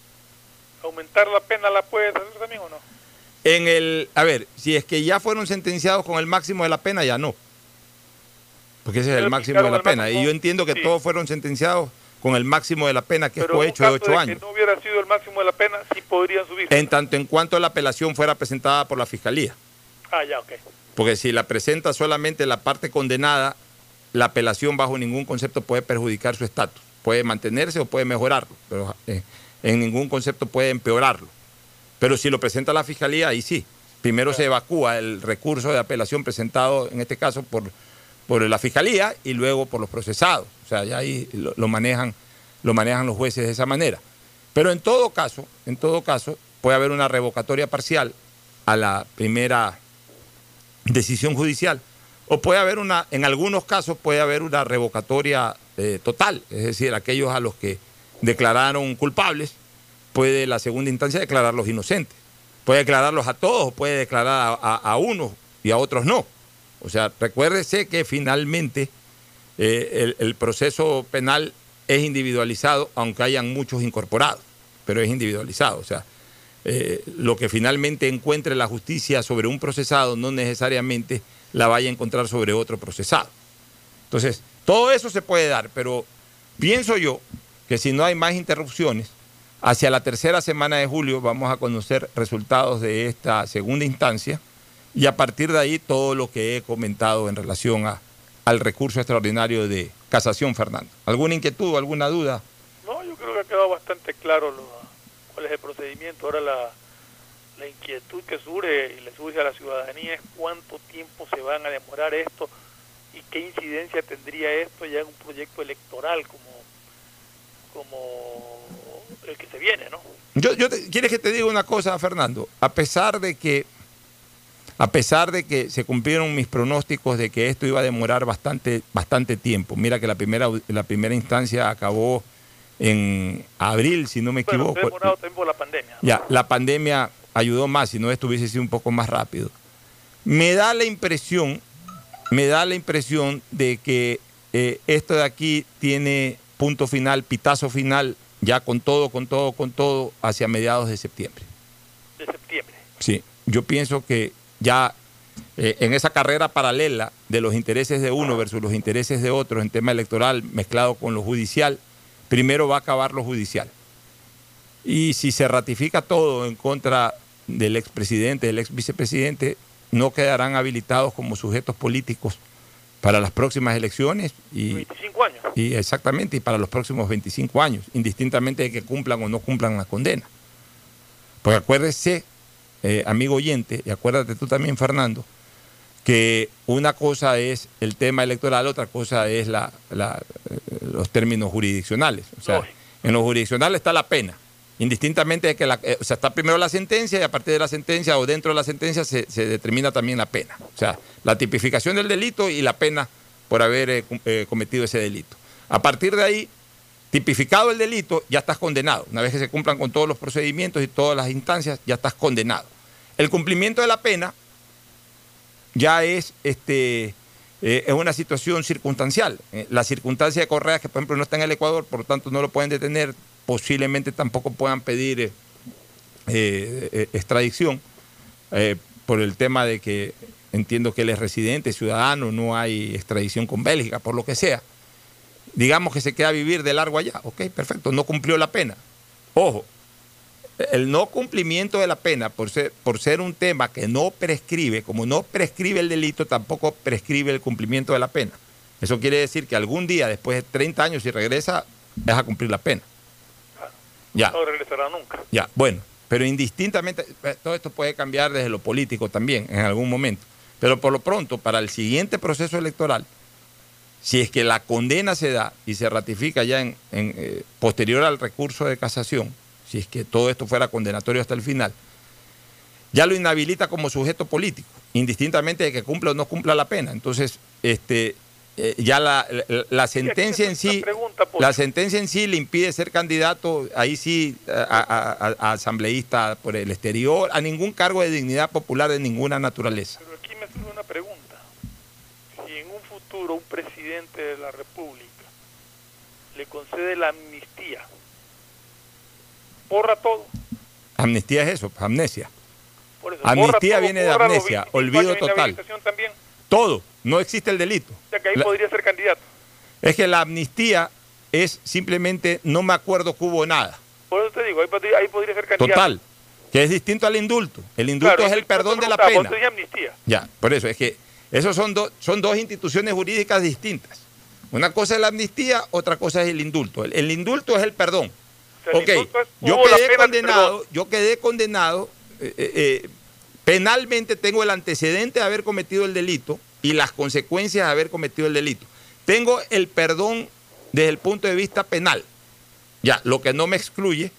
¿Aumentar la pena la puede hacer también o no? En el, a ver, si es que ya fueron sentenciados con el máximo de la pena, ya no. Porque ese es el máximo de la pena. y yo entiendo que todos fueron sentenciados con el máximo de la pena, que es hecho de ocho años. Si no hubiera sido el máximo de la pena, sí podrían subir. En tanto en cuanto la apelación fuera presentada por la fiscalía. Ah, ya, ok. Porque si la presenta solamente la parte condenada, la apelación bajo ningún concepto puede perjudicar su estatus. Puede mantenerse o puede mejorarlo, pero eh, en ningún concepto puede empeorarlo. Pero si lo presenta la fiscalía, ahí sí. Primero se evacúa el recurso de apelación presentado, en este caso, por por la fiscalía y luego por los procesados. O sea, ya ahí lo, manejan, lo manejan los jueces de esa manera. Pero en todo caso, en todo caso, puede haber una revocatoria parcial a la primera decisión judicial. O puede haber una, en algunos casos puede haber una revocatoria eh, total, es decir, aquellos a los que declararon culpables, puede la segunda instancia declararlos inocentes. Puede declararlos a todos, puede declarar a, a unos y a otros no. O sea, recuérdese que finalmente eh, el, proceso penal es individualizado, aunque hayan muchos incorporados, pero es individualizado. O sea, eh, lo que finalmente encuentre la justicia sobre un procesado no necesariamente la vaya a encontrar sobre otro procesado. Entonces, todo eso se puede dar, pero pienso yo que si no hay más interrupciones, hacia la tercera semana de julio vamos a conocer resultados de esta segunda instancia y a partir de ahí todo lo que he comentado en relación a, al recurso extraordinario de casación, Fernando. ¿Alguna inquietud, alguna duda? No, yo creo que ha quedado bastante claro cuál es el procedimiento. Ahora la, la inquietud que surge y le surge a la ciudadanía es cuánto tiempo se van a demorar esto y qué incidencia tendría esto ya en un proyecto electoral como, como el que se viene, ¿no? Yo, yo te- ¿Quieres que te diga una cosa, Fernando? A pesar de que a pesar de que se cumplieron mis pronósticos de que esto iba a demorar bastante, bastante tiempo. Mira que la primera, la primera instancia acabó en abril, si no me Bueno, equivoco. ha demorado por la pandemia. Ya, la pandemia ayudó más, si no esto hubiese sido un poco más rápido. Me da la impresión, me da la impresión de que eh, esto de aquí tiene punto final, pitazo final, ya con todo, con todo, con todo, hacia mediados de septiembre. De septiembre. Sí, yo pienso que ya eh, en esa carrera paralela de los intereses de uno versus los intereses de otros en tema electoral mezclado con lo judicial, primero va a acabar lo judicial. Y si se ratifica todo en contra del expresidente, del ex vicepresidente, no quedarán habilitados como sujetos políticos para las próximas elecciones y, 25 años. y exactamente y para los próximos 25 años, indistintamente de que cumplan o no cumplan la condena. Porque acuérdese, eh, amigo oyente, y acuérdate tú también, Fernando, que una cosa es el tema electoral, otra cosa es la, la- eh, los términos jurisdiccionales. O sea, Lógico. en lo jurisdiccional está la pena, indistintamente de que la, eh, o sea, está primero la sentencia y a partir de la sentencia o dentro de la sentencia se, determina también la pena. O sea, la tipificación del delito y la pena por haber eh, eh, cometido ese delito. A partir de ahí, tipificado el delito, ya estás condenado. Una vez que se cumplan con todos los procedimientos y todas las instancias, ya estás condenado. El cumplimiento de la pena ya es, este, es una situación circunstancial. Eh, la circunstancia de Correa, que por ejemplo no está en el Ecuador, por lo tanto no lo pueden detener, posiblemente tampoco puedan pedir eh, eh, eh, extradición por el tema de que entiendo que él es residente, ciudadano, no hay extradición con Bélgica, por lo que sea. Digamos que se queda a vivir de largo allá. Ok, perfecto, no cumplió la pena. Ojo, el no cumplimiento de la pena por ser, por ser un tema que no prescribe, como no prescribe el delito, tampoco prescribe el cumplimiento de la pena. Eso quiere decir que algún día, después de 30 años, si regresa, es a cumplir la pena. Ya. No regresará nunca. Ya, bueno, pero indistintamente, eh, todo esto puede cambiar desde lo político también en algún momento. Pero por lo pronto, para el siguiente proceso electoral, si es que la condena se da y se ratifica ya en, en, eh, posterior al recurso de casación, si es que todo esto fuera condenatorio hasta el final, ya lo inhabilita como sujeto político, indistintamente de que cumpla o no cumpla la pena. Entonces, este, eh, ya la, la- la sentencia en sí, pregunta, la sentencia en sí le impide ser candidato, ahí sí, a, a- a- a asambleísta por el exterior, a ningún cargo de dignidad popular de ninguna naturaleza. Pero aquí me surge una pregunta. Si en un futuro un presidente de la República le concede la amnistía, borra todo. Amnistía es eso, amnesia. Por eso, Amnistía todo, viene de amnesia, 25 olvido total. También, Todo, no existe el delito. o sea que ahí La- podría ser candidato. es que la amnistía es simplemente no me acuerdo que hubo nada. Por eso te digo, ahí podría, ahí podría ser candidato. Total. Que es distinto al indulto. El indulto Claro, es el perdón de la pena. amnistía. Ya, por eso es que esos son, dos son dos instituciones jurídicas distintas. Una cosa es la amnistía, otra cosa es el indulto. El, el indulto es el perdón. O sea, el ok, es, yo la quedé condenado, yo quedé condenado, penalmente tengo el antecedente de haber cometido el delito y las consecuencias de haber cometido el delito. Tengo el perdón desde el punto de vista penal. Ya, lo que no me excluye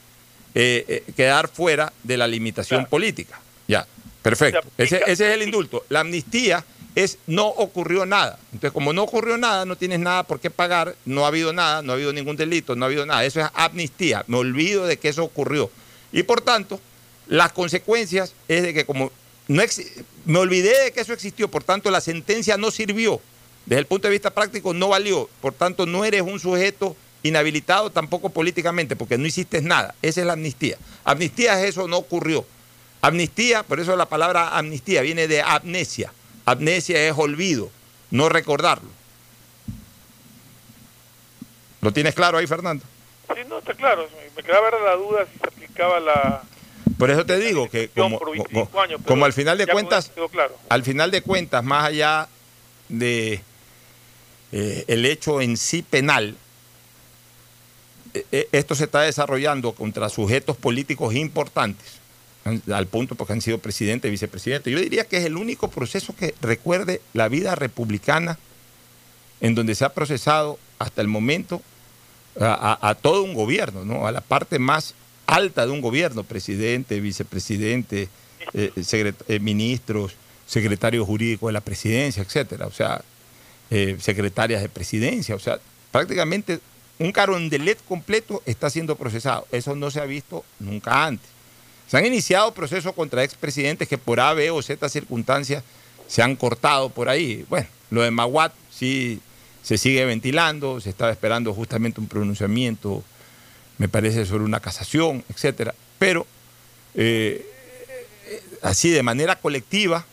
eh, eh, quedar fuera de la limitación Claro. política. Ya, perfecto. Se Ese, ese es el indulto. La amnistía es no ocurrió nada. Entonces, como no ocurrió nada, no tienes nada por qué pagar, no ha habido nada, no ha habido ningún delito, no ha habido nada. Eso es amnistía. Me olvido de que eso ocurrió. Y por tanto, las consecuencias es de que como no exi- me olvidé de que eso existió, por tanto la sentencia no sirvió. Desde el punto de vista práctico no valió. Por tanto, no eres un sujeto inhabilitado tampoco políticamente, porque no hiciste nada. Esa es la amnistía. Amnistía es eso, no ocurrió. Amnistía, por eso la palabra amnistía viene de amnesia. Amnesia es olvido, no recordarlo. ¿Lo tienes claro ahí, Fernando? Sí, no, está claro. Me quedaba la duda si se aplicaba la... Por eso te digo que como, por 25 como- años, pero como al final de cuentas, claro. al final de cuentas, más allá de eh, el hecho en sí penal, eh, eh, esto se está desarrollando contra sujetos políticos importantes, an- al punto porque han sido presidente y vicepresidente. Yo diría que es el único proceso que recuerde la vida republicana en donde se ha procesado hasta el momento a, todo un gobierno, ¿no? a la parte más alta de un gobierno, presidente, vicepresidente, eh, eh, ministros, secretarios jurídicos de la presidencia, etcétera, o sea, eh, secretarias de presidencia, o sea, prácticamente un carondelet completo está siendo procesado. Eso no se ha visto nunca antes. Se han iniciado procesos contra expresidentes que por A, B o Z circunstancias se han cortado por ahí. Bueno, lo de Maguat sí se sigue ventilando, se estaba esperando justamente un pronunciamiento, me parece, sobre una casación, etcétera. Pero eh, así de manera colectiva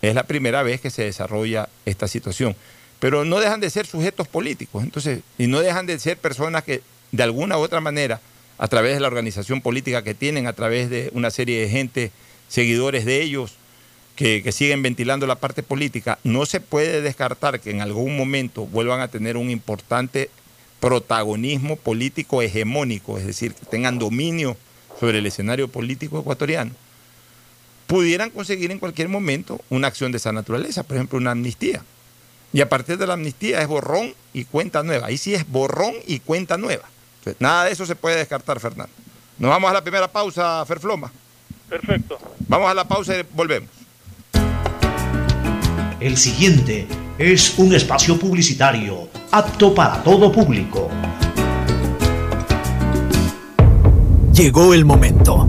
es la primera vez que se desarrolla esta situación. Pero no dejan de ser sujetos políticos, entonces, y no dejan de ser personas que de alguna u otra manera, a través de la organización política que tienen, a través de una serie de gente, seguidores de ellos, que, siguen ventilando la parte política, no se puede descartar que en algún momento vuelvan a tener un importante protagonismo político hegemónico, es decir, que tengan dominio sobre el escenario político ecuatoriano, pudieran conseguir en cualquier momento una acción de esa naturaleza, por ejemplo, una amnistía. Y a partir de la amnistía es borrón y cuenta nueva. Ahí sí es borrón y cuenta nueva. nada de eso se puede descartar, Fernando. Nos vamos a la primera pausa, Ferfloma. Perfecto. Vamos a la pausa y volvemos. El siguiente es un espacio publicitario apto para todo público. Llegó el momento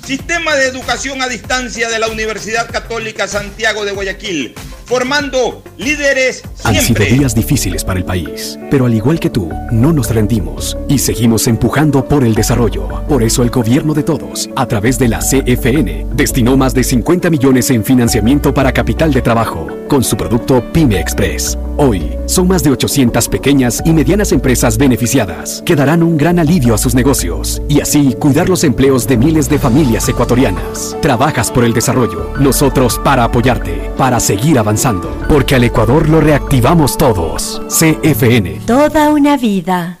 Sistema de Educación a Distancia de la Universidad Católica Santiago de Guayaquil formando líderes siempre. Han sido días difíciles para el país, pero al igual que tú, no nos rendimos y seguimos empujando por el desarrollo. Por eso el gobierno de todos, a través de la CFN, destinó más de 50 millones en financiamiento para capital de trabajo con su producto Pyme Express. Hoy, son más de 800 pequeñas y medianas empresas beneficiadas que darán un gran alivio a sus negocios y así cuidar los empleos de miles de familias ecuatorianas. Trabajas por el desarrollo, nosotros para apoyarte, para seguir avanzando porque al Ecuador lo reactivamos todos. CFN. Toda una vida.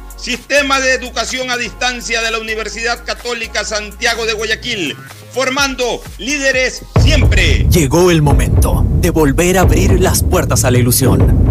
Sistema de Educación a Distancia de la Universidad Católica Santiago de Guayaquil, formando líderes siempre. Llegó el momento de volver a abrir las puertas a la ilusión,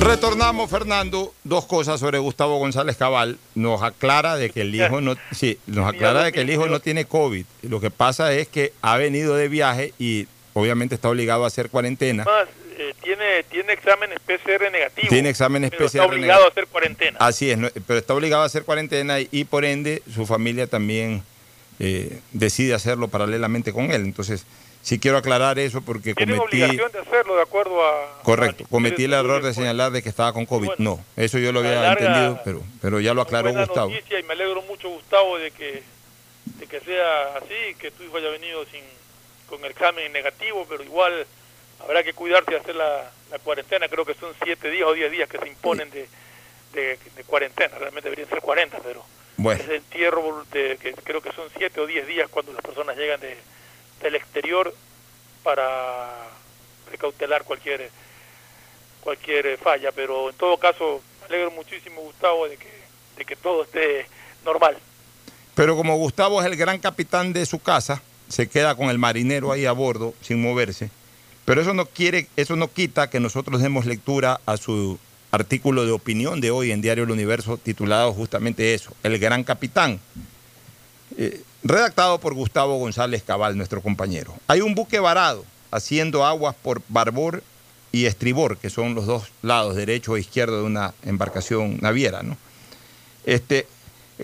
Retornamos, Fernando, dos cosas sobre Gustavo González Cabal. Nos aclara de que el hijo no, sí, nos aclara de que el hijo no tiene COVID. Lo que pasa es que ha venido de viaje y obviamente está obligado a hacer cuarentena. Más, eh, tiene, tiene exámenes PCR negativos. Tiene exámenes pero PCR Está obligado a hacer cuarentena. Así es, no- pero está obligado a hacer cuarentena y, y por ende su familia también eh, decide hacerlo paralelamente con él. Entonces, sí quiero aclarar eso porque Tienen cometí... obligación de hacerlo de acuerdo a... Correcto, cometí el error de señalar de que estaba con COVID. No, eso yo lo a había larga, entendido, pero, pero ya lo aclaró buena Gustavo. noticia y me alegro mucho, Gustavo, de que, de que sea así, que tu hijo haya venido sin con el examen negativo, pero igual habrá que cuidarse y hacer la, la cuarentena. Creo que son siete días o diez días que se imponen de, de, de cuarentena. Realmente deberían ser 40, pero Bueno. ese entierro de, que creo que son siete o diez días cuando las personas llegan de, del exterior para precautelar cualquier cualquier eh, falla, pero en todo caso me alegro muchísimo Gustavo de que, de que todo esté normal. Pero como Gustavo es el gran capitán de su casa, se queda con el marinero ahí a bordo sin moverse. Pero eso no quiere, eso no quita que nosotros demos lectura a su artículo de opinión de hoy en Diario El Universo titulado justamente eso, El Gran Capitán. Eh, redactado por Gustavo González Cabal, nuestro compañero. Hay un buque varado haciendo aguas por barbor y estribor, que son los dos lados, derecho e izquierdo de una embarcación naviera, ¿no? Este,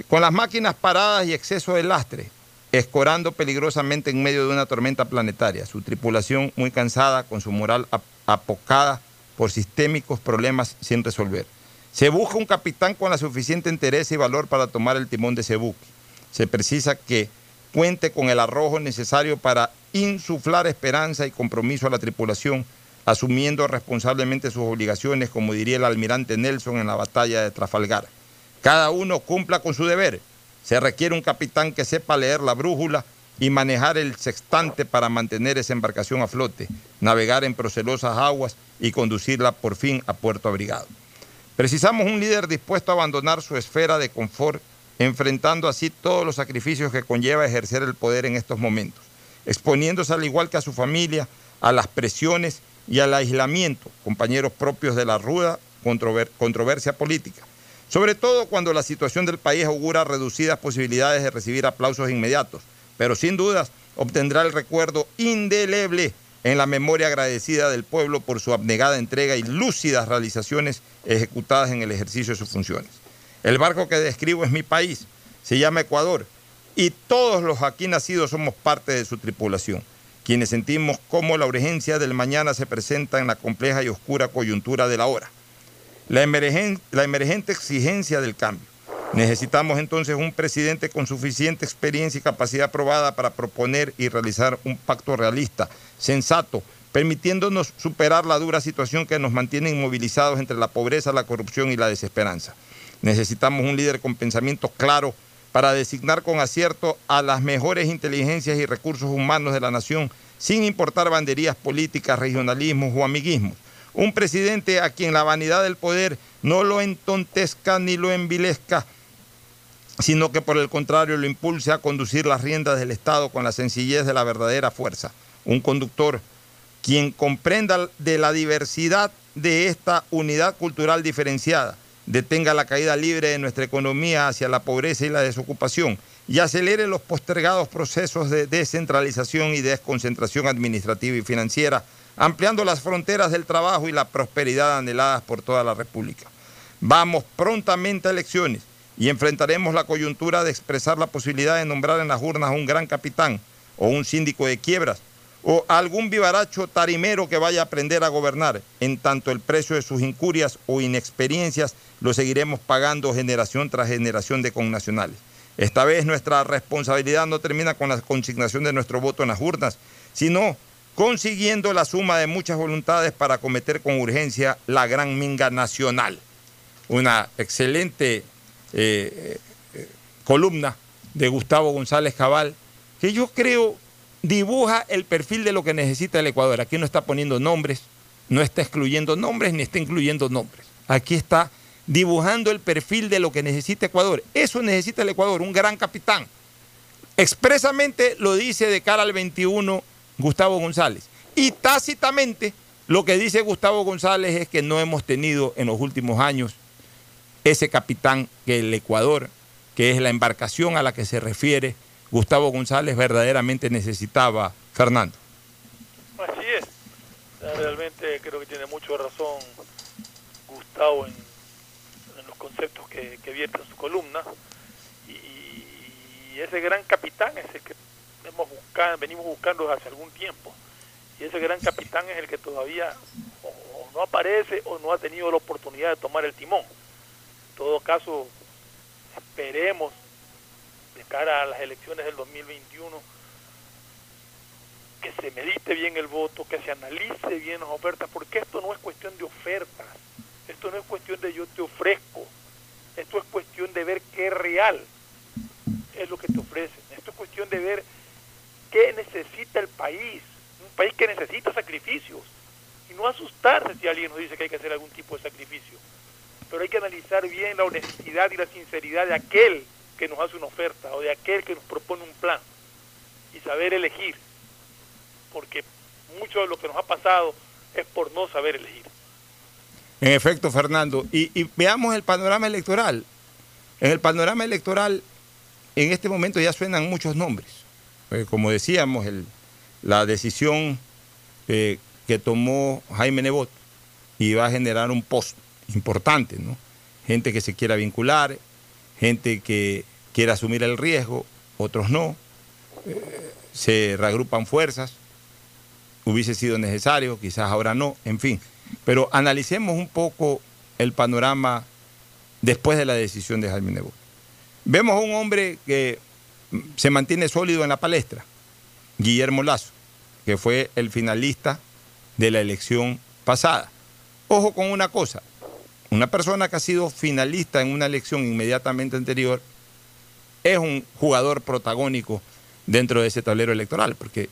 con las máquinas paradas y exceso de lastre, escorando peligrosamente en medio de una tormenta planetaria. Su tripulación muy cansada, con su moral ap- apocada por sistémicos problemas sin resolver. Se busca un capitán con la suficiente interés y valor para tomar el timón de ese buque. Se precisa que cuente con el arrojo necesario para insuflar esperanza y compromiso a la tripulación, asumiendo responsablemente sus obligaciones, como diría el almirante Nelson en la batalla de Trafalgar. Cada uno cumpla con su deber. Se requiere un capitán que sepa leer la brújula y manejar el sextante para mantener esa embarcación a flote, navegar en procelosas aguas y conducirla por fin a puerto abrigado. Precisamos un líder dispuesto a abandonar su esfera de confort, enfrentando así todos los sacrificios que conlleva ejercer el poder en estos momentos, exponiéndose al igual que a su familia a las presiones y al aislamiento, compañeros propios de la ruda controversia política, sobre todo cuando la situación del país augura reducidas posibilidades de recibir aplausos inmediatos, pero sin dudas obtendrá el recuerdo indeleble en la memoria agradecida del pueblo por su abnegada entrega y lúcidas realizaciones ejecutadas en el ejercicio de sus funciones. El barco que describo es mi país, se llama Ecuador, y todos los aquí nacidos somos parte de su tripulación, quienes sentimos cómo la urgencia del mañana se presenta en la compleja y oscura coyuntura de la hora. La, emergente exigencia del cambio Necesitamos entonces un presidente con suficiente experiencia y capacidad probada para proponer y realizar un pacto realista, sensato, permitiéndonos superar la dura situación que nos mantiene inmovilizados entre la pobreza, la corrupción y la desesperanza. Necesitamos un líder con pensamiento claro para designar con acierto a las mejores inteligencias y recursos humanos de la nación, sin importar banderías políticas, regionalismos o amiguismos. Un presidente a quien la vanidad del poder no lo entontezca ni lo envilezca, sino que por el contrario lo impulse a conducir las riendas del Estado con la sencillez de la verdadera fuerza. Un conductor quien comprenda de la diversidad de esta unidad cultural diferenciada, detenga la caída libre de nuestra economía hacia la pobreza y la desocupación y acelere los postergados procesos de descentralización y desconcentración administrativa y financiera, ampliando las fronteras del trabajo y la prosperidad anheladas por toda la República. Vamos prontamente a elecciones y enfrentaremos la coyuntura de expresar la posibilidad de nombrar en las urnas a un gran capitán o un síndico de quiebras o algún vivaracho tarimero que vaya a aprender a gobernar. En tanto el precio de sus incurias o inexperiencias lo seguiremos pagando generación tras generación de connacionales. Esta vez nuestra responsabilidad no termina con la consignación de nuestro voto en las urnas, sino consiguiendo la suma de muchas voluntades para acometer con urgencia la gran minga nacional. Una excelente eh, eh, columna de Gustavo González Cabal, que yo creo dibuja el perfil de lo que necesita el Ecuador. Aquí no está poniendo nombres, no está excluyendo nombres ni está incluyendo nombres. Aquí está dibujando el perfil de lo que necesita Ecuador. Eso necesita el Ecuador, un gran capitán. Expresamente lo dice de cara al 21 Gustavo González. Y tácitamente lo que dice Gustavo González es que no hemos tenido en los últimos años ese capitán que el Ecuador, que es la embarcación a la que se refiere Gustavo González, verdaderamente necesitaba, Fernando. Así es. Realmente creo que tiene mucho razón Gustavo en, los conceptos que, que, vierte en su columna. Y, ese gran capitán es el que hemos buscado, venimos buscando hace algún tiempo. Y ese gran capitán es el que todavía o no aparece o no ha tenido la oportunidad de tomar el timón todo caso, esperemos de cara a las elecciones del 2021 que se medite bien el voto, que se analice bien las ofertas, porque esto no es cuestión de ofertas, esto no es cuestión de yo te ofrezco, esto es cuestión de ver qué real es lo que te ofrecen, esto es cuestión de ver qué necesita el país, un país que necesita sacrificios, y no asustarse si alguien nos dice que hay que hacer algún tipo de sacrificio pero hay que analizar bien la honestidad y la sinceridad de aquel que nos hace una oferta o de aquel que nos propone un plan y saber elegir, porque mucho de lo que nos ha pasado es por no saber elegir. En efecto, Fernando, y, veamos el panorama electoral. En el panorama electoral, en este momento ya suenan muchos nombres. Eh, como decíamos, la decisión eh, que tomó Jaime Nebot y va a generar un post importante, ¿no? Gente que se quiera vincular, gente que quiera asumir el riesgo, otros no. Eh, se reagrupan fuerzas, hubiese sido necesario, quizás ahora no, en fin. Pero analicemos un poco el panorama después de la decisión de Jaime Nebo. Vemos a un hombre que se mantiene sólido en la palestra, Guillermo Lazo, que fue el finalista de la elección pasada. Ojo con una cosa, una persona que ha sido finalista en una elección inmediatamente anterior es un jugador protagónico dentro de ese tablero electoral, porque,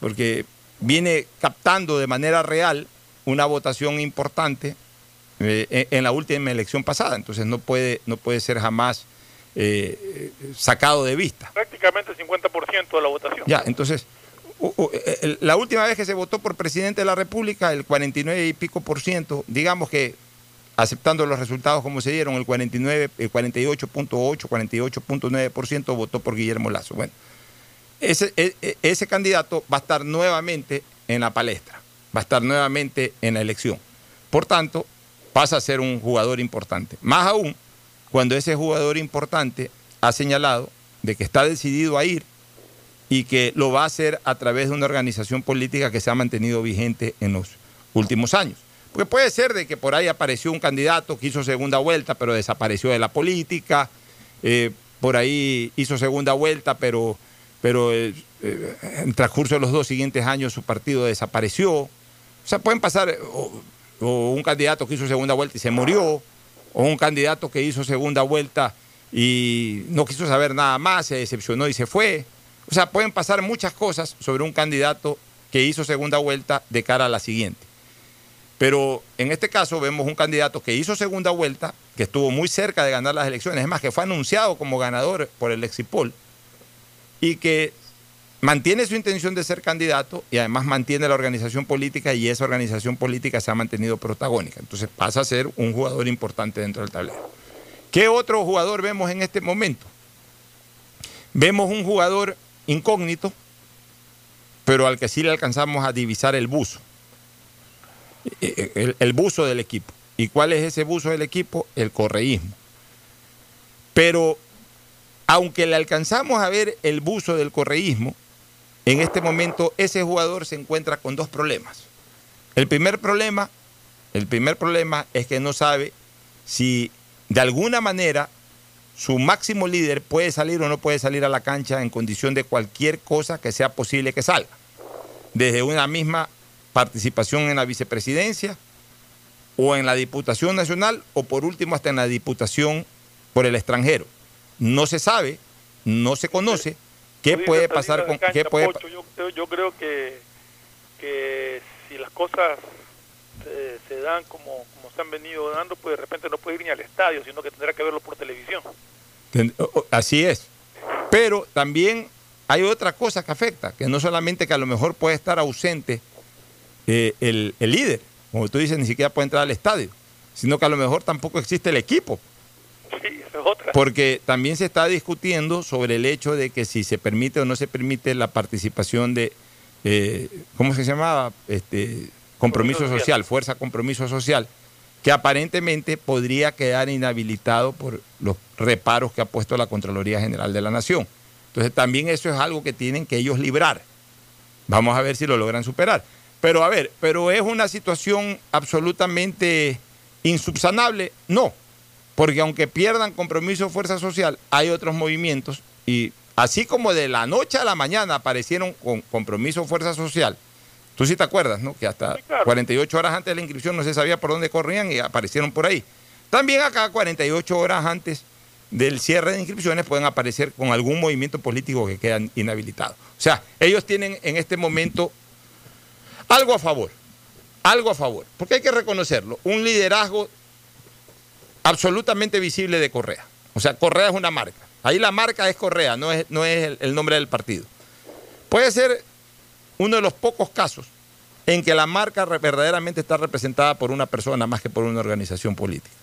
porque viene captando de manera real una votación importante eh, en, la última elección pasada, entonces no puede, no puede ser jamás eh, sacado de vista. Prácticamente el 50% de la votación. Ya, entonces, el- la última vez que se votó por presidente de la República, el 49 y pico por ciento, digamos que aceptando los resultados como se dieron, el 49, el 48.8, 48.9 por ciento votó por Guillermo Lazo. Bueno, ese, e- e- ese candidato va a estar nuevamente en la palestra, va a estar nuevamente en la elección. Por tanto, pasa a ser un jugador importante. Más aún, cuando ese jugador importante ha señalado de que está decidido a ir y que lo va a hacer a través de una organización política que se ha mantenido vigente en los últimos años. Porque puede ser de que por ahí apareció un candidato que hizo segunda vuelta, pero desapareció de la política, eh, por ahí hizo segunda vuelta, pero, pero eh, eh, en transcurso de los dos siguientes años su partido desapareció. O sea, pueden pasar, o un candidato que hizo segunda vuelta y se murió, o un candidato que hizo segunda vuelta y no quiso saber nada más, se decepcionó y se fue. O sea, pueden pasar muchas cosas sobre un candidato que hizo segunda vuelta de cara a la siguiente. Pero en este caso vemos un candidato que hizo segunda vuelta, que estuvo muy cerca de ganar las elecciones, es más, que fue anunciado como ganador por el Exipol, y que mantiene su intención de ser candidato y además mantiene la organización política y esa organización política se ha mantenido protagónica. Entonces pasa a ser un jugador importante dentro del tablero. ¿Qué otro jugador vemos en este momento? Vemos un jugador incógnito, pero al que sí le alcanzamos a divisar el buzo. Eh, El, el buzo del equipo. ¿Y cuál es ese buzo del equipo? El correísmo. Pero aunque le alcanzamos a ver el buzo del correísmo, en este momento ese jugador se encuentra con dos problemas. El primer problema, el primer problema es que no sabe si de alguna manera su máximo líder puede salir o no puede salir a la cancha en condición de cualquier cosa que sea posible que salga. Desde una misma participación en la vicepresidencia o en la Diputación Nacional o por último hasta en la Diputación por el extranjero. No se sabe, no se conoce qué puede pasar con cancha, qué puede Pocho, yo, creo- yo creo que, que si las cosas se dan como, como se han venido dando, pues de repente no puede ir ni al estadio, sino que tendrá que verlo por televisión. Así es. Pero también hay otra cosa que afecta, que no solamente que a lo mejor puede estar ausente eh, el, el líder, como tú dices, ni siquiera puede entrar al estadio, sino que a lo mejor tampoco existe el equipo, Sí, esa es otra. porque también se está discutiendo sobre el hecho de que si se permite o no se permite la participación de, eh, ¿cómo se llamaba? Este, compromiso Compromiso social. social, fuerza compromiso social, que aparentemente podría quedar inhabilitado por los reparos que ha puesto la Contraloría General de la Nación. Entonces también eso es algo que tienen que ellos librar. Vamos a ver si lo logran superar. Pero a ver, pero es una situación absolutamente insubsanable, no, porque aunque pierdan compromiso fuerza social, hay otros movimientos y así como de la noche a la mañana aparecieron con compromiso fuerza social, tú sí te acuerdas, ¿no? Que hasta 48 horas antes de la inscripción no se sabía por dónde corrían y aparecieron por ahí. También acá 48 horas antes del cierre de inscripciones pueden aparecer con algún movimiento político que quedan inhabilitados. O sea, ellos tienen en este momento algo a favor, algo a favor, porque hay que reconocerlo, un liderazgo absolutamente visible de Correa. O sea, Correa es una marca. Ahí la marca es Correa, no es, no es el, el nombre del partido. Puede ser uno de los pocos casos en que la marca verdaderamente está representada por una persona más que por una organización política.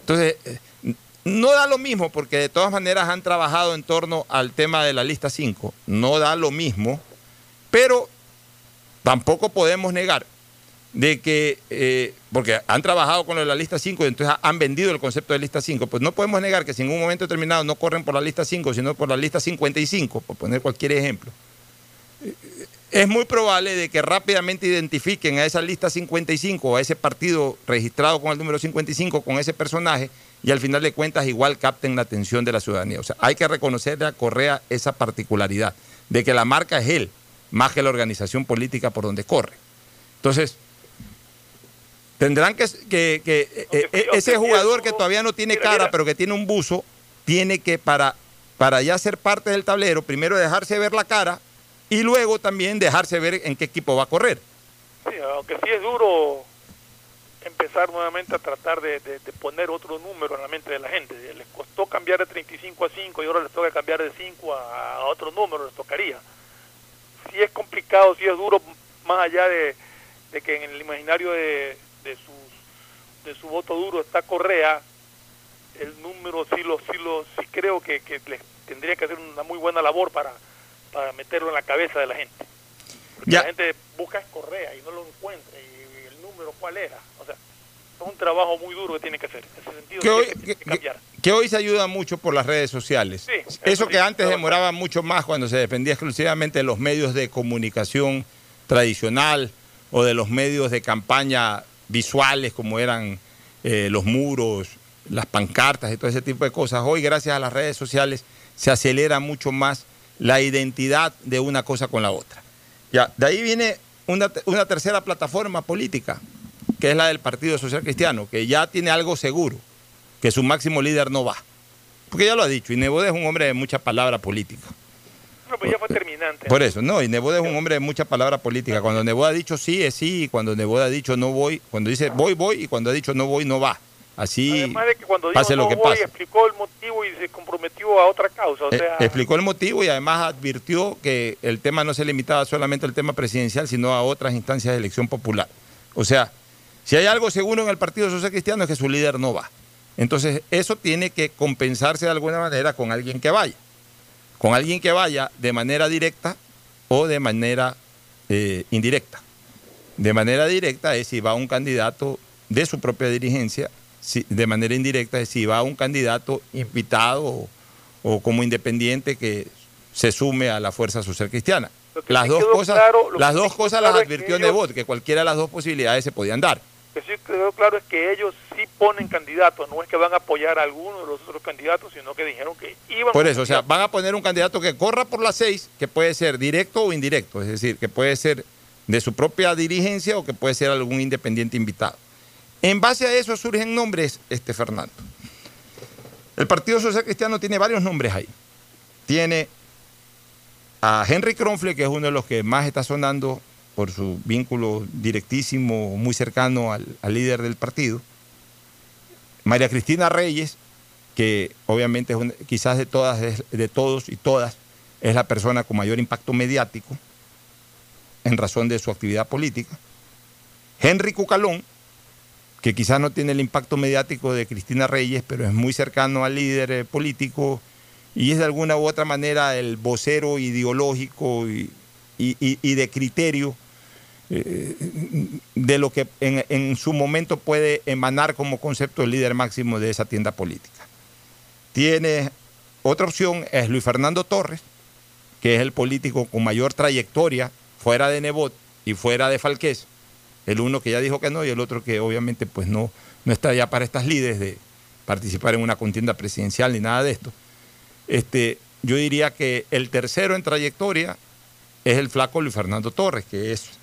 Entonces, eh, no da lo mismo porque de todas maneras han trabajado en torno al tema de la lista 5, no da lo mismo, pero tampoco podemos negar de que, eh, porque han trabajado con lo de la lista 5 y entonces han vendido el concepto de lista 5, pues no podemos negar que si en un momento determinado no corren por la lista 5, sino por la lista 55, por poner cualquier ejemplo, es muy probable de que rápidamente identifiquen a esa lista 55 o a ese partido registrado con el número 55 con ese personaje y al final de cuentas igual capten la atención de la ciudadanía. O sea, hay que reconocerle a Correa esa particularidad de que la marca es él, más que la organización política por donde corre. Entonces, tendrán que, que- que, eh, eh, ese jugador que todavía no tiene cara, pero que tiene un buzo, tiene que para para ya ser parte del tablero, primero dejarse ver la cara y luego también dejarse ver en qué equipo va a correr. Sí, aunque sí es duro empezar nuevamente a tratar de, de, de, poner otro número en la mente de la gente. Les costó cambiar de 35 a 5 y ahora les toca cambiar de 5 a, a otro número, les tocaría. Sí es complicado, sí es duro, más allá de, de que en el imaginario de, de, sus, de su voto duro está Correa, el número sí lo, sí lo, sí creo que, que les tendría que hacer una muy buena labor para, para meterlo en la cabeza de la gente. Porque Ya. la gente busca es Correa y no lo encuentra y el número cuál era. O sea, es un trabajo muy duro que tiene que hacer. En ese sentido, Que hoy, que- que cambiar. Que hoy se ayuda mucho por las redes sociales. Sí, Eso eso que antes demoraba mucho más cuando se defendía exclusivamente de los medios de comunicación tradicional o de los medios de campaña visuales como eran eh, los muros, las pancartas y todo ese tipo de cosas. Hoy, gracias a las redes sociales, se acelera mucho más la identidad de una cosa con la otra. Ya, de ahí viene una, una tercera plataforma política, que es la del Partido Social Cristiano, que ya tiene algo seguro, que su máximo líder no va. Porque ya lo ha dicho, y Nebot es un hombre de mucha palabra política. No, pues ya fue terminante. Por eso, no, y Nebot es un hombre de mucha palabra política. Cuando Nebot ha dicho sí, es sí, y cuando Nebot ha dicho no voy, cuando dice voy, voy, y cuando ha dicho no voy, no va. Así Además de que cuando dijo pase no lo que voy, pase. explicó el motivo y se comprometió a otra causa. O Eh, sea, explicó el motivo y además advirtió que el tema no se limitaba solamente al tema presidencial, sino a otras instancias de elección popular. O sea, si hay algo seguro en el Partido Social Cristiano es que su líder no va. Entonces, eso tiene que compensarse de alguna manera con alguien que vaya. Con alguien que vaya de manera directa o de manera eh, indirecta. De manera directa es si va un candidato de su propia dirigencia, si- de manera indirecta es si va un candidato invitado o, o como independiente que se sume a la fuerza social cristiana. Las dos cosas, claro- las dos cosas las claro advirtió ellos- Nebot, que cualquiera de las dos posibilidades se podían dar. Lo que sí quedó claro es que ellos sí ponen candidatos, no es que van a apoyar a alguno de los otros candidatos, sino que dijeron que iban Por a eso, o sea, van a poner un candidato que corra por las seis, que puede ser directo o indirecto, es decir, que puede ser de su propia dirigencia o que puede ser algún independiente invitado. En base a eso surgen nombres, este Fernando. El Partido Social Cristiano tiene varios nombres ahí. Tiene a Henry Kronfle, que es uno de los que más está sonando por su vínculo directísimo, muy cercano al, al líder del partido. María Cristina Reyes, que obviamente es quizás de todas, de todos y todas, es la persona con mayor impacto mediático en razón de su actividad política. Henry Cucalón, que quizás no tiene el impacto mediático de Cristina Reyes, pero es muy cercano al líder eh, político y es de alguna u otra manera el vocero ideológico y, de criterio de lo que en, su momento puede emanar como concepto el líder máximo de esa tienda política. Tiene otra opción, es Luis Fernando Torres, que es el político con mayor trayectoria fuera de Nebot y fuera de Falqués. El uno que ya dijo que no y el otro que obviamente pues no, no está ya para estas lides de participar en una contienda presidencial ni nada de esto. Este, yo diría que el tercero en trayectoria es el flaco Luis Fernando Torres, que es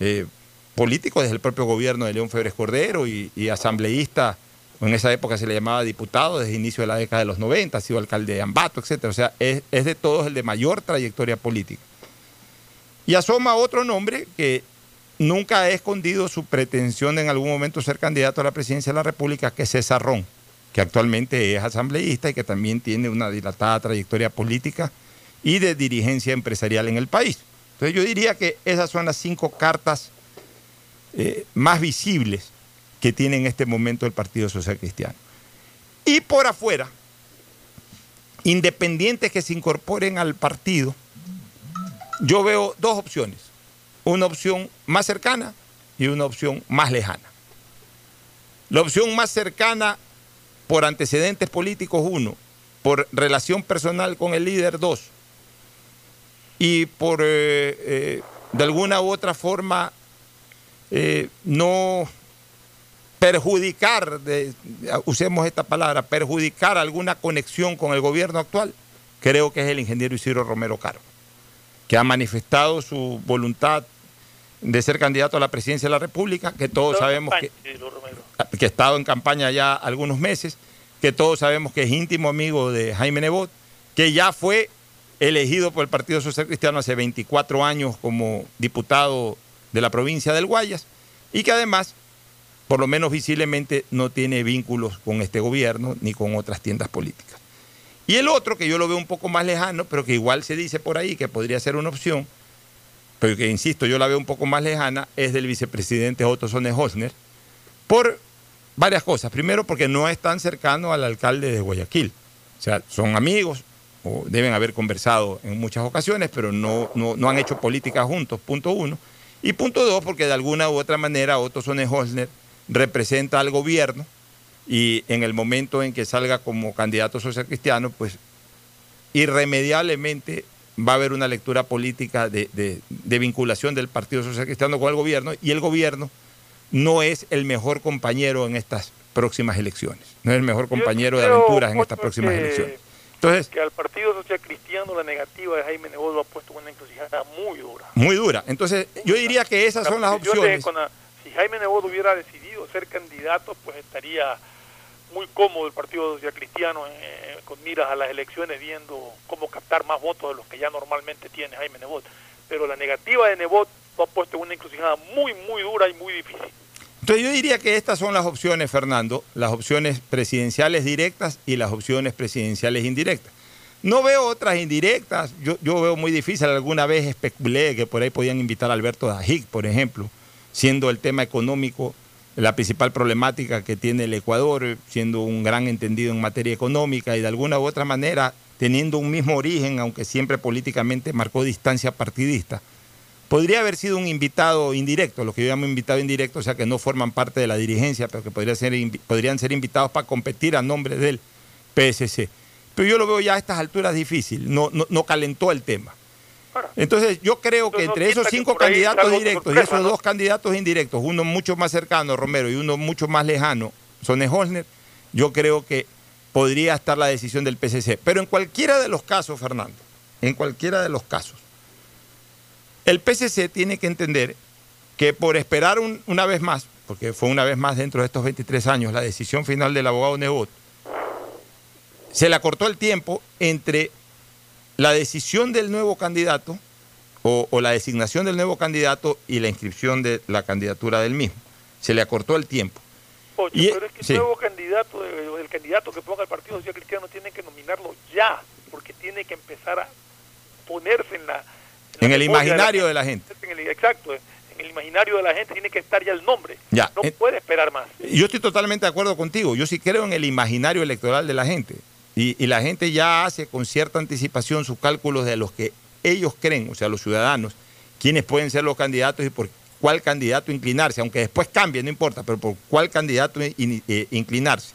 eh, político desde el propio gobierno de León Febres Cordero y, y asambleísta, en esa época se le llamaba diputado desde el inicio de la década de los 90, ha sido alcalde de Ambato, etc. O sea, es, de todos el de mayor trayectoria política. Y asoma otro nombre que nunca ha escondido su pretensión de en algún momento ser candidato a la presidencia de la República, que es César Ron, que actualmente es asambleísta y que también tiene una dilatada trayectoria política y de dirigencia empresarial en el país. Entonces yo diría que esas son las cinco cartas eh, más visibles que tiene en este momento el Partido Social Cristiano. Y por afuera, independientes que se incorporen al partido, yo veo dos opciones. Una opción más cercana y una opción más lejana. La opción más cercana por antecedentes políticos, uno, por relación personal con el líder, dos, y por, eh, eh, de alguna u otra forma, eh, no perjudicar, de- usemos esta palabra, perjudicar alguna conexión con el gobierno actual, creo que es el ingeniero Isidro Romero Caro, que ha manifestado su voluntad de ser candidato a la presidencia de la República, que todos sabemos que, que ha estado en campaña ya algunos meses, que todos sabemos que es íntimo amigo de Jaime Nebot que ya fue elegido por el Partido Social Cristiano hace 24 años como diputado de la provincia del Guayas y que además, por lo menos visiblemente, no tiene vínculos con este gobierno ni con otras tiendas políticas. Y el otro, que yo lo veo un poco más lejano, pero que igual se dice por ahí que podría ser una opción, pero que insisto, yo la veo un poco más lejana, es del vicepresidente Otto Sonne Hosner, por varias cosas. Primero, porque no es tan cercano al alcalde de Guayaquil. O sea, son amigos, o deben haber conversado en muchas ocasiones, pero no, no, han hecho política juntos, punto uno. Y punto dos, porque de alguna u otra manera Otto Sonne Hosner representa al gobierno y en el momento en que salga como candidato social cristiano, pues irremediablemente va a haber una lectura política de, de, vinculación del Partido Social Cristiano con el gobierno y el gobierno no es el mejor compañero en estas próximas elecciones, no es el mejor compañero de aventuras en estas próximas elecciones. Entonces, que al Partido Social Cristiano la negativa de Jaime Nebot lo ha puesto una encrucijada muy dura. Muy dura. Entonces, yo diría que esas son las opciones. si Jaime Nebot hubiera decidido ser candidato, pues estaría muy cómodo el Partido Social Cristiano eh, con miras a las elecciones, viendo cómo captar más votos de los que ya normalmente tiene Jaime Nebot. Pero la negativa de Nebot lo ha puesto en una encrucijada muy, muy dura y muy difícil. Entonces yo diría que estas son las opciones, Fernando, las opciones presidenciales directas y las opciones presidenciales indirectas. No veo otras indirectas, yo, veo muy difícil, alguna vez especulé que por ahí podían invitar a Alberto Dajic, por ejemplo, siendo el tema económico la principal problemática que tiene el Ecuador, siendo un gran entendido en materia económica y de alguna u otra manera teniendo un mismo origen, aunque siempre políticamente marcó distancia partidista. Podría haber sido un invitado indirecto, lo que yo llamo invitado indirecto, o sea que no forman parte de la dirigencia, pero que podría ser, podrían ser invitados para competir a nombre del PSC. Pero yo lo veo ya a estas alturas difícil, no, no calentó el tema. Entonces yo creo que entre esos cinco candidatos directos y esos dos candidatos indirectos, uno mucho más cercano, Romero, y uno mucho más lejano, Sonne Holner, yo creo que podría estar la decisión del PCC. Pero en cualquiera de los casos, Fernando, en cualquiera de los casos, el PCC tiene que entender que por esperar una vez más, porque fue una vez más dentro de estos 23 años la decisión final del abogado Nebot, se le acortó el tiempo entre la decisión del nuevo candidato o, la designación del nuevo candidato y la inscripción de la candidatura del mismo. Se le acortó el tiempo. pero es que el nuevo candidato, el candidato que ponga el Partido Social Cristiano, tiene que nominarlo ya, porque tiene que empezar a ponerse en la... En, el imaginario de la, gente. exacto, en el imaginario de la gente tiene que estar ya el nombre. Ya. No puede esperar más. Yo estoy totalmente de acuerdo contigo. Yo sí creo en el imaginario electoral de la gente. Y, la gente ya hace con cierta anticipación sus cálculos de los que ellos creen, o sea, los ciudadanos, quiénes pueden ser los candidatos y por cuál candidato inclinarse, aunque después cambie, no importa, pero por cuál candidato eh, inclinarse.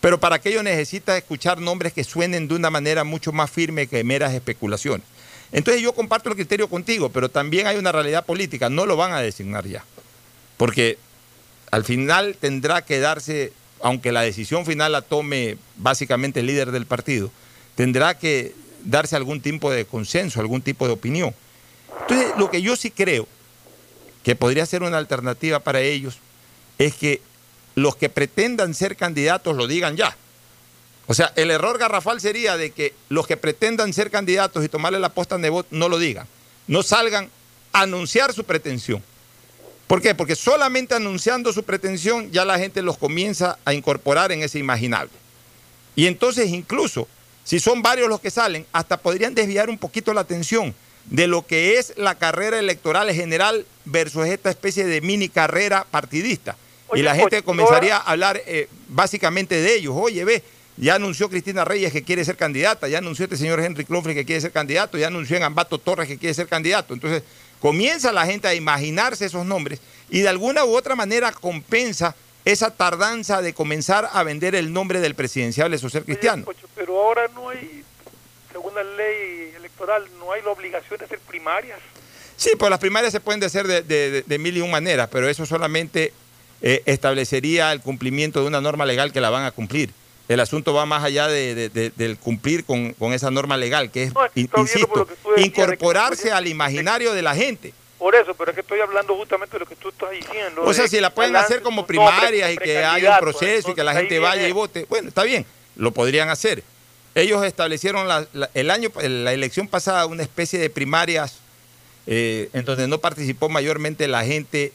Pero para aquello necesita escuchar nombres que suenen de una manera mucho más firme que meras especulaciones. Entonces yo comparto el criterio contigo, pero también hay una realidad política, no lo van a designar ya, porque al final tendrá que darse aunque la decisión final la tome básicamente el líder del partido, tendrá que darse algún tipo de consenso, algún tipo de opinión. Entonces, lo que yo sí creo que podría ser una alternativa para ellos es que los que pretendan ser candidatos lo digan ya. O sea, el error garrafal sería de que los que pretendan ser candidatos y tomarle la posta de voto no lo digan, no salgan a anunciar su pretensión. ¿Por qué? Porque solamente anunciando su pretensión ya la gente los comienza a incorporar en ese imaginable. Y entonces incluso, si son varios los que salen, hasta podrían desviar un poquito la atención de lo que es la carrera electoral general versus esta especie de mini carrera partidista. y la gente comenzaría a hablar eh, básicamente de ellos. Oye, ve, ya anunció Cristina Reyes que quiere ser candidata, ya anunció este señor Henry Clofre que quiere ser candidato, ya anunció en Ambato Torres que quiere ser candidato. Entonces, Comienza la gente a imaginarse esos nombres y de alguna u otra manera compensa esa tardanza de comenzar a vender el nombre del presidencial social cristiano. pero ahora no hay, según la ley electoral, no hay la obligación de hacer primarias. Sí, pues las primarias se pueden hacer de, mil y un maneras, pero eso solamente eh, establecería el cumplimiento de una norma legal que la van a cumplir. El asunto va más allá de, del cumplir con, esa norma legal, que es, insisto, incorporarse al imaginario de la gente. Por eso, pero es que estoy hablando justamente de lo que tú estás diciendo. O sea, si la pueden hacer como primarias y que haya un proceso y que la gente vaya y vote, bueno, está bien, lo podrían hacer. ellos establecieron la, la- el año, la elección pasada una especie de primarias eh, en donde no participó mayormente la gente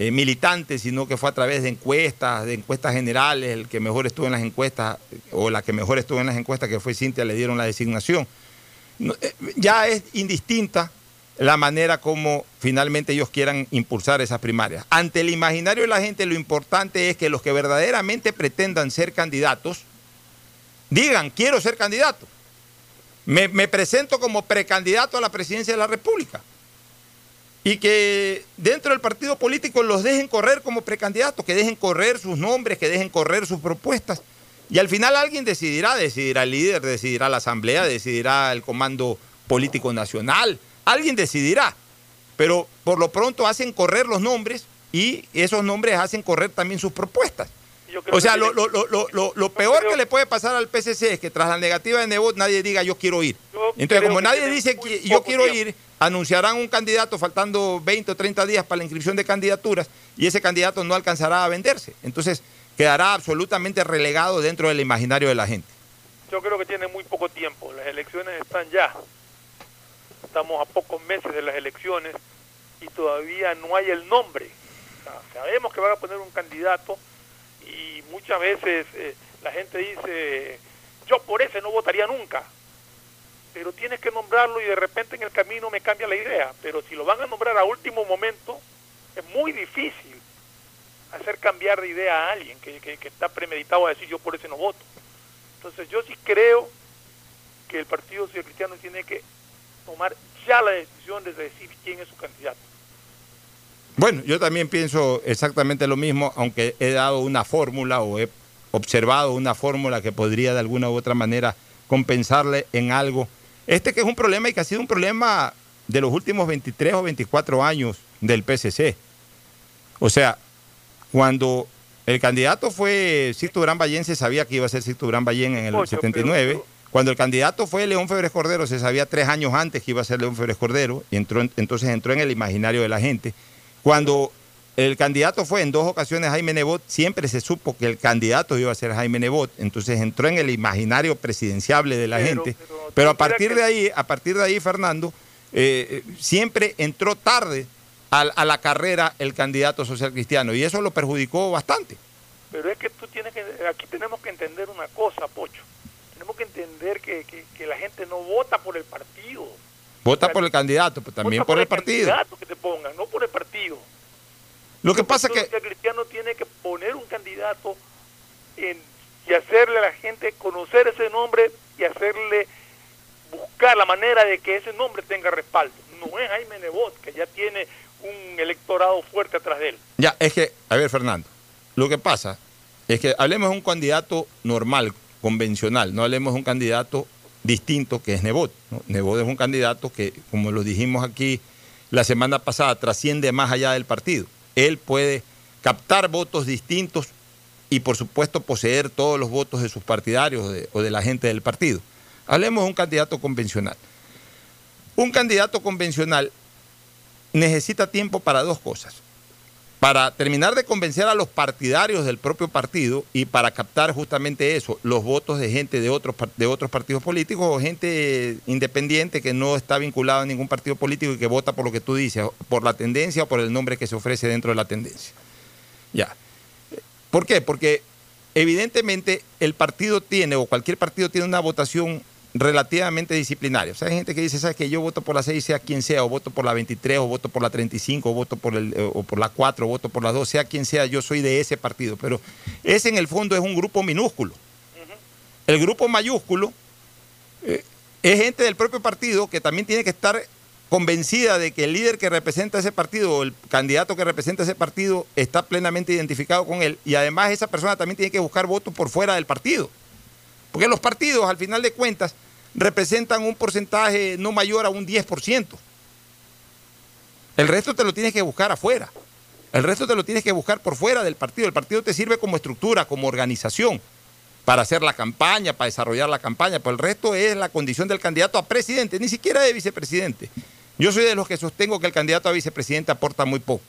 eh, militante, sino que fue a través de encuestas, de encuestas generales, el que mejor estuvo en las encuestas, o la que mejor estuvo en las encuestas, que fue Cintia, le dieron la designación. Eh, ya es indistinta la manera como finalmente ellos quieran impulsar esas primarias. Ante el imaginario de la gente, lo importante es que los que verdaderamente pretendan ser candidatos, digan, quiero ser candidato. Me presento como precandidato a la presidencia de la República. Y que dentro del partido político los dejen correr como precandidatos, que dejen correr sus nombres, que dejen correr sus propuestas. Y al final alguien decidirá, decidirá el líder, decidirá la asamblea, decidirá el comando político nacional, alguien decidirá. Pero por lo pronto hacen correr los nombres y esos nombres hacen correr también sus propuestas. O sea, lo, lo- lo- lo- lo- peor que le puede pasar al PCC es que tras la negativa de Nebot nadie diga yo quiero ir. Entonces, como que nadie dice que yo quiero tiempo. ir, anunciarán un candidato faltando 20 o 30 días para la inscripción de candidaturas y ese candidato no alcanzará a venderse. Entonces, quedará absolutamente relegado dentro del imaginario de la gente. Yo creo que tiene muy poco tiempo. Las elecciones están ya. Estamos a pocos meses de las elecciones y todavía no hay el nombre. O sea, sabemos que van a poner un candidato muchas veces eh, la gente dice, yo por ese no votaría nunca. Pero tienes que nombrarlo y de repente en el camino me cambia la idea. Pero si lo van a nombrar a último momento, es muy difícil hacer cambiar de idea a alguien que, que- que está premeditado a decir yo por ese no voto. Entonces yo sí creo que el Partido Social Cristiano tiene que tomar ya la decisión de decir quién es su candidato. Bueno, yo también pienso exactamente lo mismo, aunque he dado una fórmula o he observado una fórmula que podría de alguna u otra manera compensarle en algo. Este que es un problema y que ha sido un problema de los últimos 23 o 24 años del PCC. O sea, cuando el candidato fue Sixto Durán Ballén, se sabía que iba a ser Sixto Durán Ballén en el Ocho, 79. Cuando el candidato fue León Febres Cordero, se sabía tres años antes que iba a ser León Febres Cordero, y entró, en- entonces entró en el imaginario de la gente. Cuando el candidato fue en dos ocasiones Jaime Nebot, siempre se supo que el candidato iba a ser Jaime Nebot, entonces entró en el imaginario presidenciable de la gente. Pero, a partir de ahí, a partir de ahí, Fernando, eh, eh, siempre entró tarde a, a la carrera el candidato social cristiano, y eso lo perjudicó bastante. Pero es que tú tienes que, aquí tenemos que entender una cosa, Pocho. Tenemos que entender que, que- que la gente no vota por el partido. Vota por el candidato, pero también Vota por el partido. candidato que te pongan, no por el partido. Lo que pasa El que Partido Cristiano tiene que poner un candidato en- y hacerle a la gente conocer ese nombre y hacerle buscar la manera de que ese nombre tenga respaldo. No es Jaime Nebot, que ya tiene un electorado fuerte atrás de él. Ya, es que, a ver, Fernando, lo que pasa es que hablemos de un candidato normal, convencional, no hablemos de un candidato distinto que es Nebot. ¿no? Nebot es un candidato que, como lo dijimos aquí la semana pasada, trasciende más allá del partido. Él puede captar votos distintos y, por supuesto, poseer todos los votos de sus partidarios o de- o de la gente del partido. Hablemos de un candidato convencional. Un candidato convencional necesita tiempo para dos cosas. Para terminar de convencer a los partidarios del propio partido y para captar justamente eso, los votos de gente de otros, de otros partidos políticos o gente independiente que no está vinculada a ningún partido político y que vota por lo que tú dices, por la tendencia o por el nombre que se ofrece dentro de la tendencia. Ya. ¿Por qué? Porque evidentemente el partido tiene, o cualquier partido tiene una votación relativamente disciplinaria. O sea, hay gente que dice, ¿sabes que Yo voto por la 6, sea quien sea, o voto por la 23, o voto por la 35, o voto por, el, eh, o por la 4, o voto por la 2, sea quien sea, yo soy de ese partido. Pero ese en el fondo es un grupo minúsculo. El grupo mayúsculo eh, es gente del propio partido que también tiene que estar convencida de que el líder que representa ese partido o el candidato que representa ese partido está plenamente identificado con él y además esa persona también tiene que buscar votos por fuera del partido. Porque los partidos, al final de cuentas, representan un porcentaje no mayor a un 10%. El resto te lo tienes que buscar afuera. El resto te lo tienes que buscar por fuera del partido. El partido te sirve como estructura, como organización, para hacer la campaña, para desarrollar la campaña. Pero el resto es la condición del candidato a presidente, ni siquiera de vicepresidente. Yo soy de los que sostengo que el candidato a vicepresidente aporta muy poco.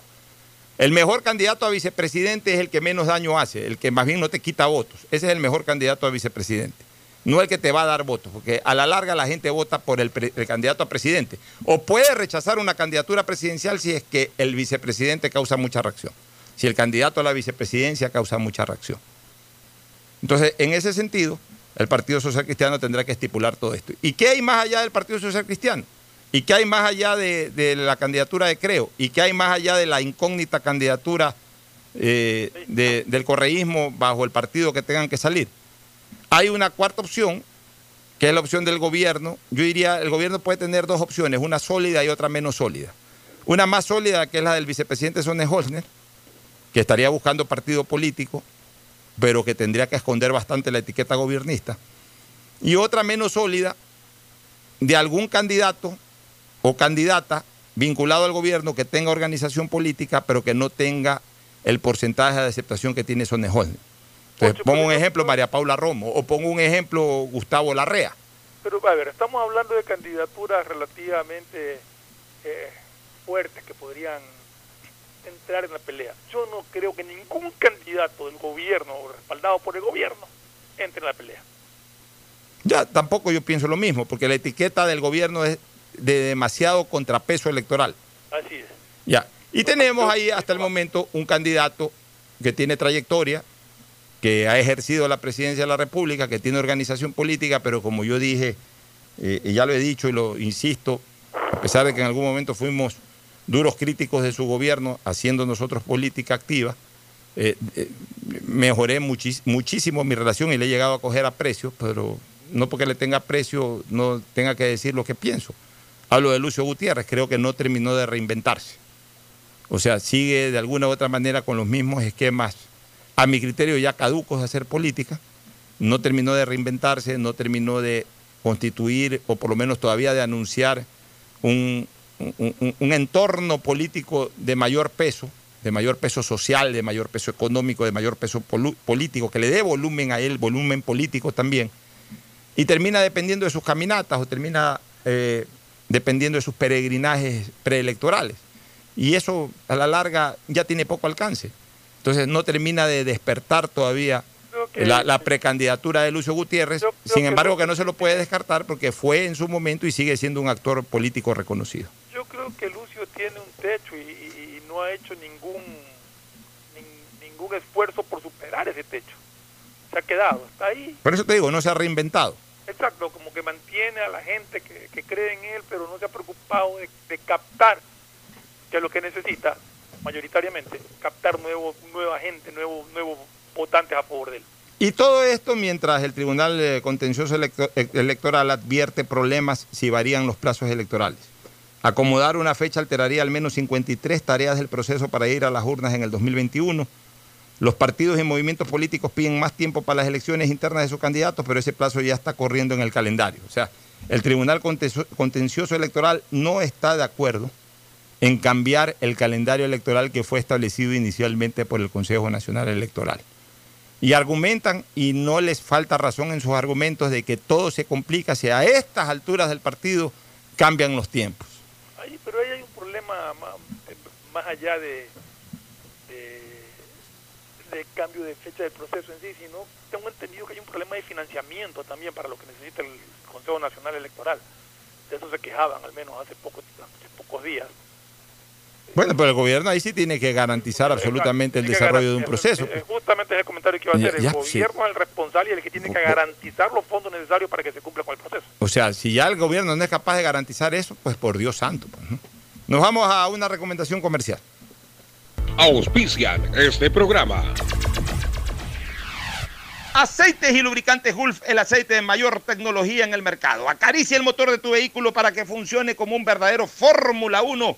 El mejor candidato a vicepresidente es el que menos daño hace, el que más bien no te quita votos. Ese es el mejor candidato a vicepresidente. No el que te va a dar votos, porque a la larga la gente vota por el, candidato a presidente. O puede rechazar una candidatura presidencial si es que el vicepresidente causa mucha reacción, si el candidato a la vicepresidencia causa mucha reacción. Entonces, en ese sentido, el Partido Social Cristiano tendrá que estipular todo esto. ¿Y qué hay más allá del Partido Social Cristiano? ¿Y qué hay más allá de, de la candidatura de Creo? ¿Y qué hay más allá de la incógnita candidatura eh, de, del correísmo bajo el partido que tengan que salir? Hay una cuarta opción, que es la opción del gobierno. Yo diría, el gobierno puede tener dos opciones, una sólida y otra menos sólida. Una más sólida, que es la del vicepresidente Sonne Holzner, que estaría buscando partido político, pero que tendría que esconder bastante la etiqueta gobernista. Y otra menos sólida, de algún candidato o candidata vinculado al gobierno que tenga organización política, pero que no tenga el porcentaje de aceptación que tiene Sonne Holzner. Pongo un ejemplo María Paula Romo o pongo un ejemplo Gustavo Larrea. Pero a ver, estamos hablando de candidaturas relativamente eh, fuertes que podrían entrar en la pelea. Yo no creo que ningún candidato del gobierno o respaldado por el gobierno entre en la pelea. Ya, tampoco yo pienso lo mismo, porque la etiqueta del gobierno es de demasiado contrapeso electoral. Así es. Ya. Y tenemos ahí hasta el momento un candidato que tiene trayectoria, que ha ejercido la presidencia de la República, que tiene organización política, pero como yo dije, eh, y ya lo he dicho y lo insisto, a pesar de que en algún momento fuimos duros críticos de su gobierno, haciendo nosotros política activa, eh, eh, mejoré muchísimo mi relación y le he llegado a coger aprecio, pero no porque le tenga aprecio no tenga que decir lo que pienso. Hablo de Lucio Gutiérrez, creo que no terminó de reinventarse. O sea, sigue de alguna u otra manera con los mismos esquemas a mi criterio ya caducos de hacer política, no terminó de reinventarse, no terminó de constituir o por lo menos todavía de anunciar un, entorno político de mayor peso, de mayor peso social, de mayor peso económico, de mayor peso político, que le dé volumen a él, volumen político también, y termina dependiendo de sus caminatas o termina eh, dependiendo de sus peregrinajes preelectorales. Y eso a la larga ya tiene poco alcance. Entonces no termina de despertar todavía que, la, la, precandidatura de Lucio Gutiérrez, sin embargo que no se lo puede descartar porque fue en su momento y sigue siendo un actor político reconocido. Yo creo que Lucio tiene un techo y, no ha hecho ningún, nin, ningún esfuerzo por superar ese techo. Se ha quedado, está ahí. Por eso te digo, no se ha reinventado. Exacto, como que mantiene a la gente que, que cree en él, pero no se ha preocupado de, de captar que lo que necesita mayoritariamente, captar nuevo, nueva gente, nuevos nuevo votantes a favor de él. Y todo esto mientras el Tribunal Contencioso Electo Electoral advierte problemas si varían los plazos electorales. Acomodar una fecha alteraría al menos 53 tareas del proceso para ir a las urnas en el 2021. Los partidos y movimientos políticos piden más tiempo para las elecciones internas de sus candidatos, pero ese plazo ya está corriendo en el calendario. O sea, el Tribunal Contencioso Electoral no está de acuerdo en cambiar el calendario electoral que fue establecido inicialmente por el Consejo Nacional Electoral. Y argumentan, y no les falta razón en sus argumentos, de que todo se complica si a estas alturas del partido cambian los tiempos. Ay, pero ahí hay un problema más, más allá de, de, de, cambio de fecha del proceso en sí, sino tengo entendido que hay un problema de financiamiento también para lo que necesita el Consejo Nacional Electoral. De eso se quejaban, al menos hace, poco, hace pocos días. Bueno, pero el gobierno ahí sí tiene que garantizar absolutamente el desarrollo de un proceso. Eh, justamente es el comentario que iba a hacer. Ya, el gobierno sí. es el responsable y el que tiene que garantizar los fondos necesarios para que se cumpla con el proceso. O sea, si ya el gobierno no es capaz de garantizar eso, pues por Dios santo. Pues, ¿no? Nos vamos a una recomendación comercial. Auspician este programa. Aceites y lubricantes Gulf, el aceite de mayor tecnología en el mercado. Acaricia el motor de tu vehículo para que funcione como un verdadero Fórmula 1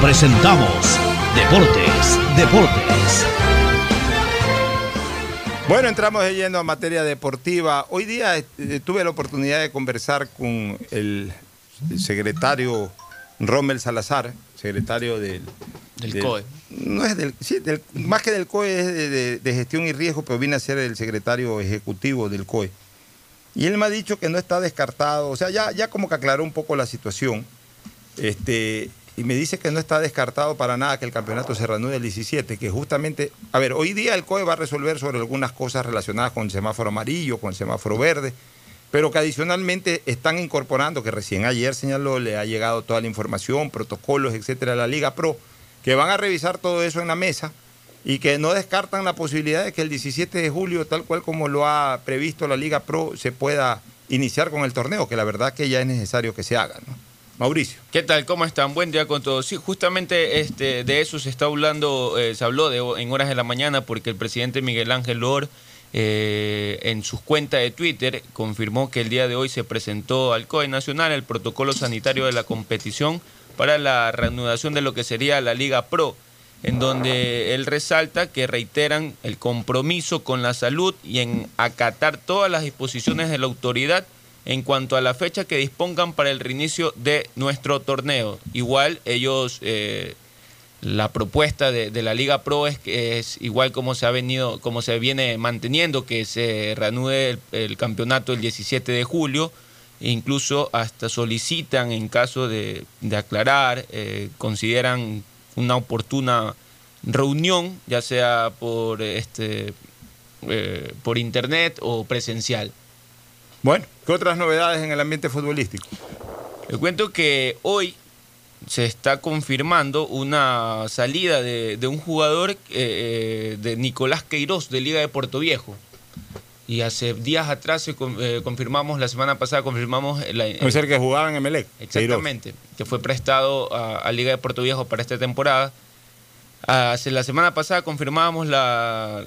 presentamos Deportes, Deportes. Bueno, entramos lleno a materia deportiva. Hoy día eh, tuve la oportunidad de conversar con el secretario Rommel Salazar, secretario del... Del COE. No es del, sí, del- más que del COE es de, de- de gestión y riesgo, pero viene a ser el secretario ejecutivo del COE. Y él me ha dicho que no está descartado, o sea, ya, ya como que aclaró un poco la situación. Este, y me dice que no está descartado para nada que el campeonato se reanude el 17, que justamente, a ver, hoy día el COE va a resolver sobre algunas cosas relacionadas con el semáforo amarillo, con el semáforo verde, pero que adicionalmente están incorporando, que recién ayer señaló, le ha llegado toda la información, protocolos, etcétera, a la Liga Pro, que van a revisar todo eso en la mesa y que no descartan la posibilidad de que el 17 de julio, tal cual como lo ha previsto la Liga Pro, se pueda iniciar con el torneo, que la verdad que ya es necesario que se haga. ¿no? Mauricio. ¿Qué tal? ¿Cómo están? Buen día con todos. Sí, justamente este, de eso se está hablando, eh, se habló de, en horas de la mañana porque el presidente Miguel Ángel Lor eh, en sus cuentas de Twitter confirmó que el día de hoy se presentó al COE Nacional el protocolo sanitario de la competición para la reanudación de lo que sería la Liga Pro, en donde él resalta que reiteran el compromiso con la salud y en acatar todas las disposiciones de la autoridad en cuanto a la fecha que dispongan para el reinicio de nuestro torneo. Igual ellos, eh, la propuesta de, la Liga Pro es que es igual como se ha venido, como se viene manteniendo, que se reanude el, campeonato el 17 de julio. Incluso hasta solicitan, en caso de, de aclarar, eh, consideran una oportuna reunión, ya sea por este eh, por internet o presencial. Bueno, ¿qué otras novedades en el ambiente futbolístico? Le cuento que hoy se está confirmando una salida de, de un jugador eh, de Nicolás Queiroz de Liga de Puerto Viejo. Y hace días atrás se con- eh, confirmamos, la semana pasada confirmamos... La, el que jugaba en Emelec. Exactamente, que fue prestado a, a Liga de Puerto Viejo para esta temporada. Hace la semana pasada confirmábamos la,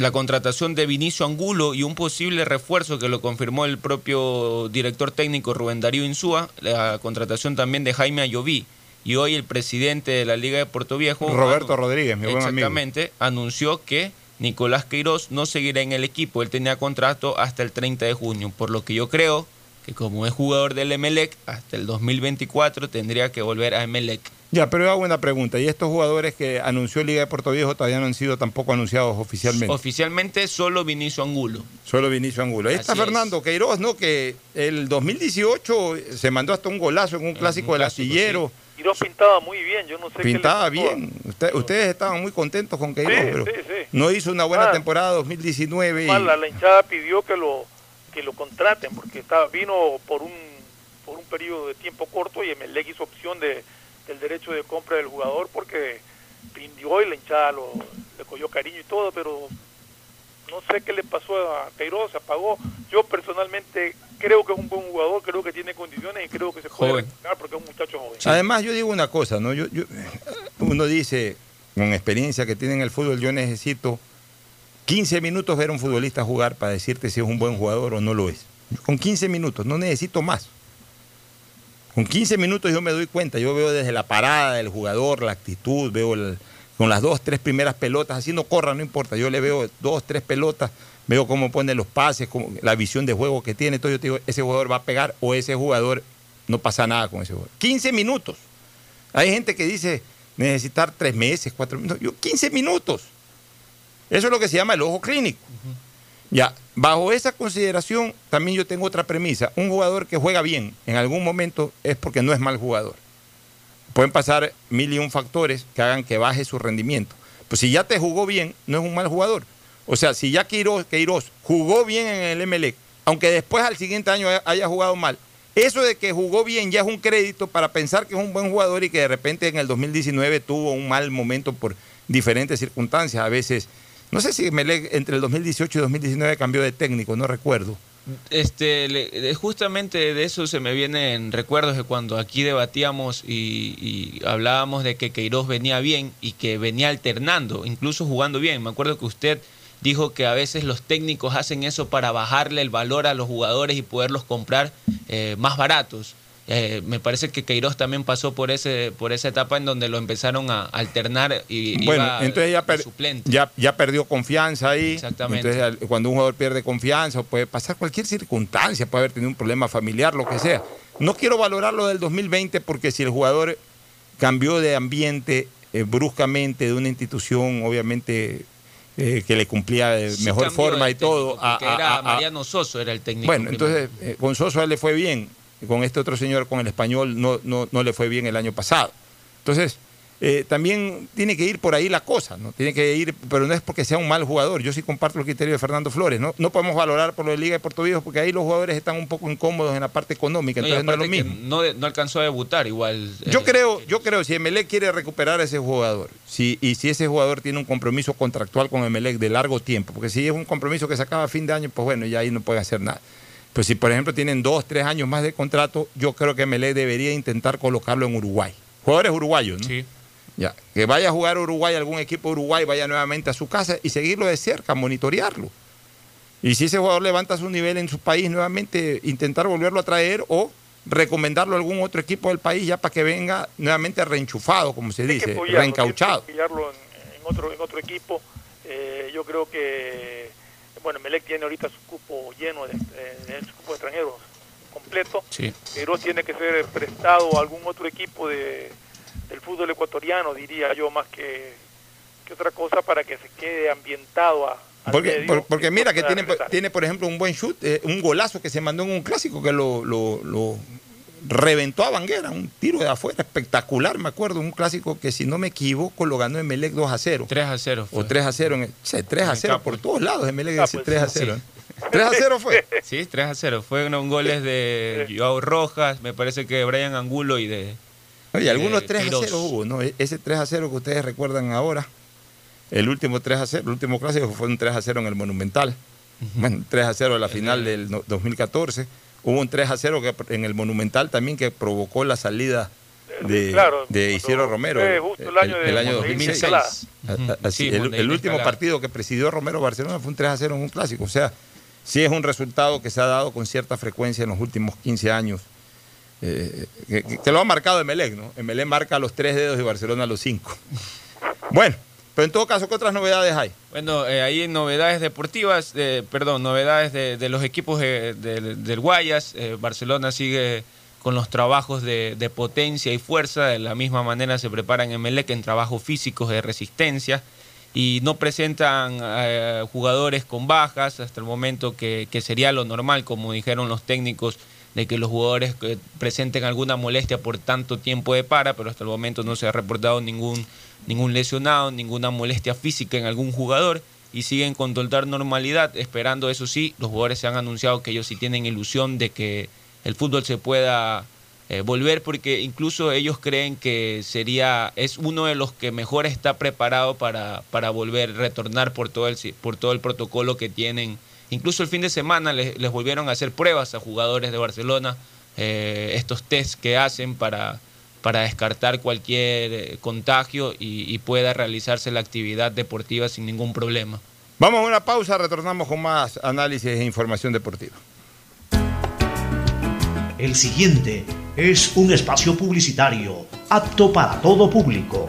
la contratación de Vinicio Angulo y un posible refuerzo que lo confirmó el propio director técnico Rubén Darío Insúa, la contratación también de Jaime Ayoví. Y hoy el presidente de la Liga de Puerto Viejo, Roberto Rodríguez, mi buen amigo. exactamente, anunció que Nicolás Queiroz no seguirá en el equipo. Él tenía contrato hasta el 30 de junio, por lo que yo creo que como es jugador del Emelec, hasta el 2024 tendría que volver a Emelec. Ya, pero yo hago una pregunta. ¿Y estos jugadores que anunció Liga de Puerto Viejo todavía no han sido tampoco anunciados oficialmente? Oficialmente solo Vinicio Angulo. Solo Vinicio Angulo. Ahí está Así es. Fernando Queiroz, ¿no? Que el 2018 se mandó hasta un golazo en un clásico del astillero. Y lo pintaba muy bien, yo no sé Pintaba qué le pasó. bien. Usted- ustedes estaban muy contentos con Queiroz, Sí, pero sí, sí. no hizo una buena Ah. temporada 2019. y- la, la hinchada pidió que lo que lo contraten porque estaba vino por un por un periodo de tiempo corto y Emelec hizo opción de del derecho de compra del jugador porque rindió y la hinchada lo, le cogió cariño y todo, pero no sé qué le pasó a Queiroz, se apagó. Yo personalmente creo que es un buen jugador, creo que tiene condiciones y creo que se puede destacar porque es un muchacho joven. Además, yo digo una cosa, ¿no? Yo, yo- uno dice, con experiencia que tiene en el fútbol, yo necesito 15 minutos ver a un futbolista jugar para decirte si es un buen jugador o no lo es. Con 15 minutos, no necesito más. Con 15 minutos yo me doy cuenta, yo veo desde la parada del jugador, la actitud, veo con las dos, tres primeras pelotas, así no corra, no importa, yo le veo dos, tres pelotas, veo cómo pone los pases, la visión de juego que tiene, todo yo te digo, ese jugador va a pegar o ese jugador no pasa nada con ese jugador. 15 minutos. Hay gente que dice necesitar tres meses, cuatro minutos. Yo, 15 minutos. Eso es lo que se llama el ojo clínico. Ya, bajo esa consideración, también yo tengo otra premisa. Un jugador que juega bien en algún momento es porque no es mal jugador. Pueden pasar mil y un factores que hagan que baje su rendimiento. Pues si ya te jugó bien, no es un mal jugador. O sea, si ya Queiroz, Queiroz jugó bien en el MLE, aunque después al siguiente año haya- jugado mal, eso de que jugó bien ya es un crédito para pensar que es un buen jugador y que de repente en el 2019 tuvo un mal momento por diferentes circunstancias. A veces, no sé si Melec entre el 2018 y 2019 cambió de técnico, no recuerdo. Este, justamente de eso se me vienen recuerdos de cuando aquí debatíamos y, y hablábamos de que Queiroz venía bien y que venía alternando, incluso jugando bien. Me acuerdo que usted dijo que a veces los técnicos hacen eso para bajarle el valor a los jugadores y poderlos comprar eh, más baratos. Eh, me parece que Queiroz también pasó por ese por esa etapa en donde lo empezaron a alternar y Bueno, iba entonces ya, per- suplente. ya, ya perdió confianza ahí. Exactamente. Entonces, cuando un jugador pierde confianza, puede pasar cualquier circunstancia, puede haber tenido un problema familiar, lo que sea. No quiero valorar lo del 2020 porque si el jugador cambió de ambiente eh, bruscamente de una institución, obviamente eh, que le cumplía de Sí mejor forma y todo. técnico, a- a- era a- a- Mariano Soso era el técnico. bueno, primero. entonces eh, con Soso a él le fue bien, con este otro señor, con el español, no, no, no le fue bien el año pasado. Entonces, eh, también tiene que ir por ahí la cosa, ¿no? Tiene que ir, pero no es porque sea un mal jugador. Yo sí comparto el criterio de Fernando Flores, ¿no? No podemos valorar por lo de Liga de Puerto Viejo porque ahí los jugadores están un poco incómodos en la parte económica, entonces no es lo mismo. No, no alcanzó a debutar igual. Yo eh, creo, yo creo, si Emelec quiere recuperar a ese jugador, si, y si ese jugador tiene un compromiso contractual con Emelec de largo tiempo, porque si es un compromiso que se acaba a fin de año, pues bueno, ya ahí no puede hacer nada. Pues si, por ejemplo, tienen dos, tres años más de contrato, yo creo que Emelec debería intentar colocarlo en Uruguay. Jugadores uruguayos, ¿no? Sí. Ya, que vaya a jugar a Uruguay, algún equipo de Uruguay, vaya nuevamente a su casa y seguirlo de cerca, monitorearlo. Y si ese jugador levanta su nivel en su país, nuevamente intentar volverlo a traer o recomendarlo a algún otro equipo del país ya para que venga nuevamente reenchufado, como se dice, apoyarlo, reencauchado. en otro, en otro equipo. Eh, yo creo que, bueno, Melec tiene ahorita su cupo lleno, de, de su cupo de extranjeros completo. Sí. Queiroz tiene que ser prestado a algún otro equipo de, del fútbol ecuatoriano, diría yo, más que, que otra cosa, para que se quede ambientado a, Porque, por- porque mira que tiene, tiene, por ejemplo, un buen shoot, eh, un golazo que se mandó en un clásico que lo, lo- lo reventó a Banguera, un tiro de afuera espectacular, me acuerdo, un clásico que si no me equivoco lo ganó Emelec 2 a 0. 3 a 0. O 3 a 0, en el- sí, 3 a En 0 Capo. por todos lados, Emelec Ah, dice pues, 3 a sí. 0. 3 a 0 fue. Sí, 3 a 0. Fueron goles de Joao Rojas, me parece que de Brian Angulo y de. Oye, algunos eh, 3 a Queiroz. 0 hubo, ¿no? E- Ese 3 a 0 que ustedes recuerdan ahora, el último 3 a 0, el último clásico fue un 3 a 0 en el Monumental. Bueno, 3 a 0 a la final del no- 2014. Hubo un 3 a 0 que, en el Monumental también que provocó la salida de, Claro, de Isidro Romero. fue justo el año de Montevideo 2006. Escalada. A- a- así, Sí, el, el último partido que presidió Romero Barcelona fue un 3 a 0 en un clásico. O sea, sí es un resultado que se ha dado con cierta frecuencia en los últimos 15 años. eh, que, que- que lo ha marcado Emelec, ¿no? Emelec marca los tres dedos y Barcelona los cinco. Bueno, pero en todo caso, ¿qué otras novedades hay? Bueno, eh, en novedades deportivas, eh, perdón, novedades de, los equipos de- del Guayas. eh, Barcelona sigue con los trabajos de, potencia y fuerza. De la misma manera se preparan en Melec en trabajos físicos de resistencia. Y no presentan eh, jugadores con bajas hasta el momento que, que sería lo normal, como dijeron los técnicos, de que los jugadores eh, presenten alguna molestia por tanto tiempo de para, pero hasta el momento no se ha reportado ningún, ningún lesionado, ninguna molestia física en algún jugador y siguen con total normalidad, esperando eso sí, los jugadores se han anunciado que ellos sí tienen ilusión de que el fútbol se pueda eh, volver porque incluso ellos creen que sería es uno de los que mejor está preparado para, para volver retornar por todo el por todo el protocolo que tienen. Incluso el fin de semana les, les volvieron a hacer pruebas a jugadores de Barcelona eh, estos tests que hacen para para descartar cualquier eh, contagio y, y pueda realizarse la actividad deportiva sin ningún problema. Vamos a una pausa, retornamos con más análisis e información deportiva. El siguiente es un espacio publicitario apto para todo público.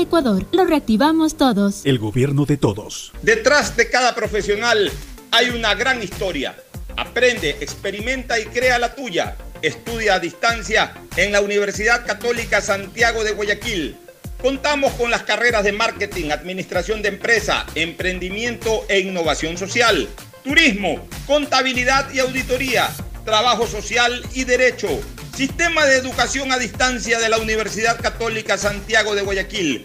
Ecuador, lo reactivamos todos. El gobierno de todos. Detrás de cada profesional hay una gran historia. Aprende, experimenta y crea la tuya. Estudia a distancia en la Universidad Católica Santiago de Guayaquil. Contamos con las carreras de marketing, administración de empresa, emprendimiento e innovación social, turismo, contabilidad y auditoría, trabajo social y derecho. Sistema de educación a distancia de la Universidad Católica Santiago de Guayaquil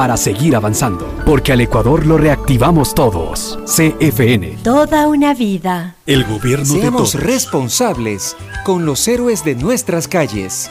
para seguir avanzando, porque al Ecuador lo reactivamos todos. CFN. Toda una vida. El gobierno de todos. responsables con los héroes de nuestras calles.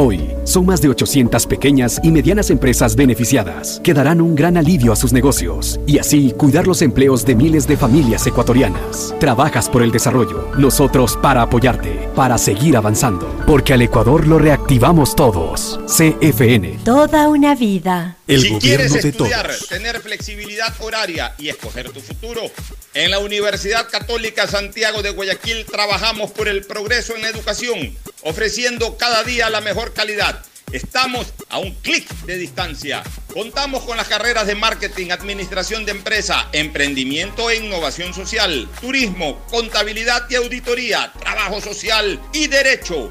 Hoy, son más de 800 pequeñas y medianas empresas beneficiadas que darán un gran alivio a sus negocios y así cuidar los empleos de miles de familias ecuatorianas. Trabajas por el desarrollo, nosotros para apoyarte, para seguir avanzando, porque al Ecuador lo reactivamos todos. CFN. Toda una vida. El si quieres estudiar, tener flexibilidad horaria y escoger tu futuro, en la Universidad Católica Santiago de Guayaquil trabajamos por el progreso en la educación, ofreciendo cada día la mejor calidad. Estamos a un clic de distancia. Contamos con las carreras de marketing, administración de empresa, emprendimiento e innovación social, turismo, contabilidad y auditoría, trabajo social y derecho.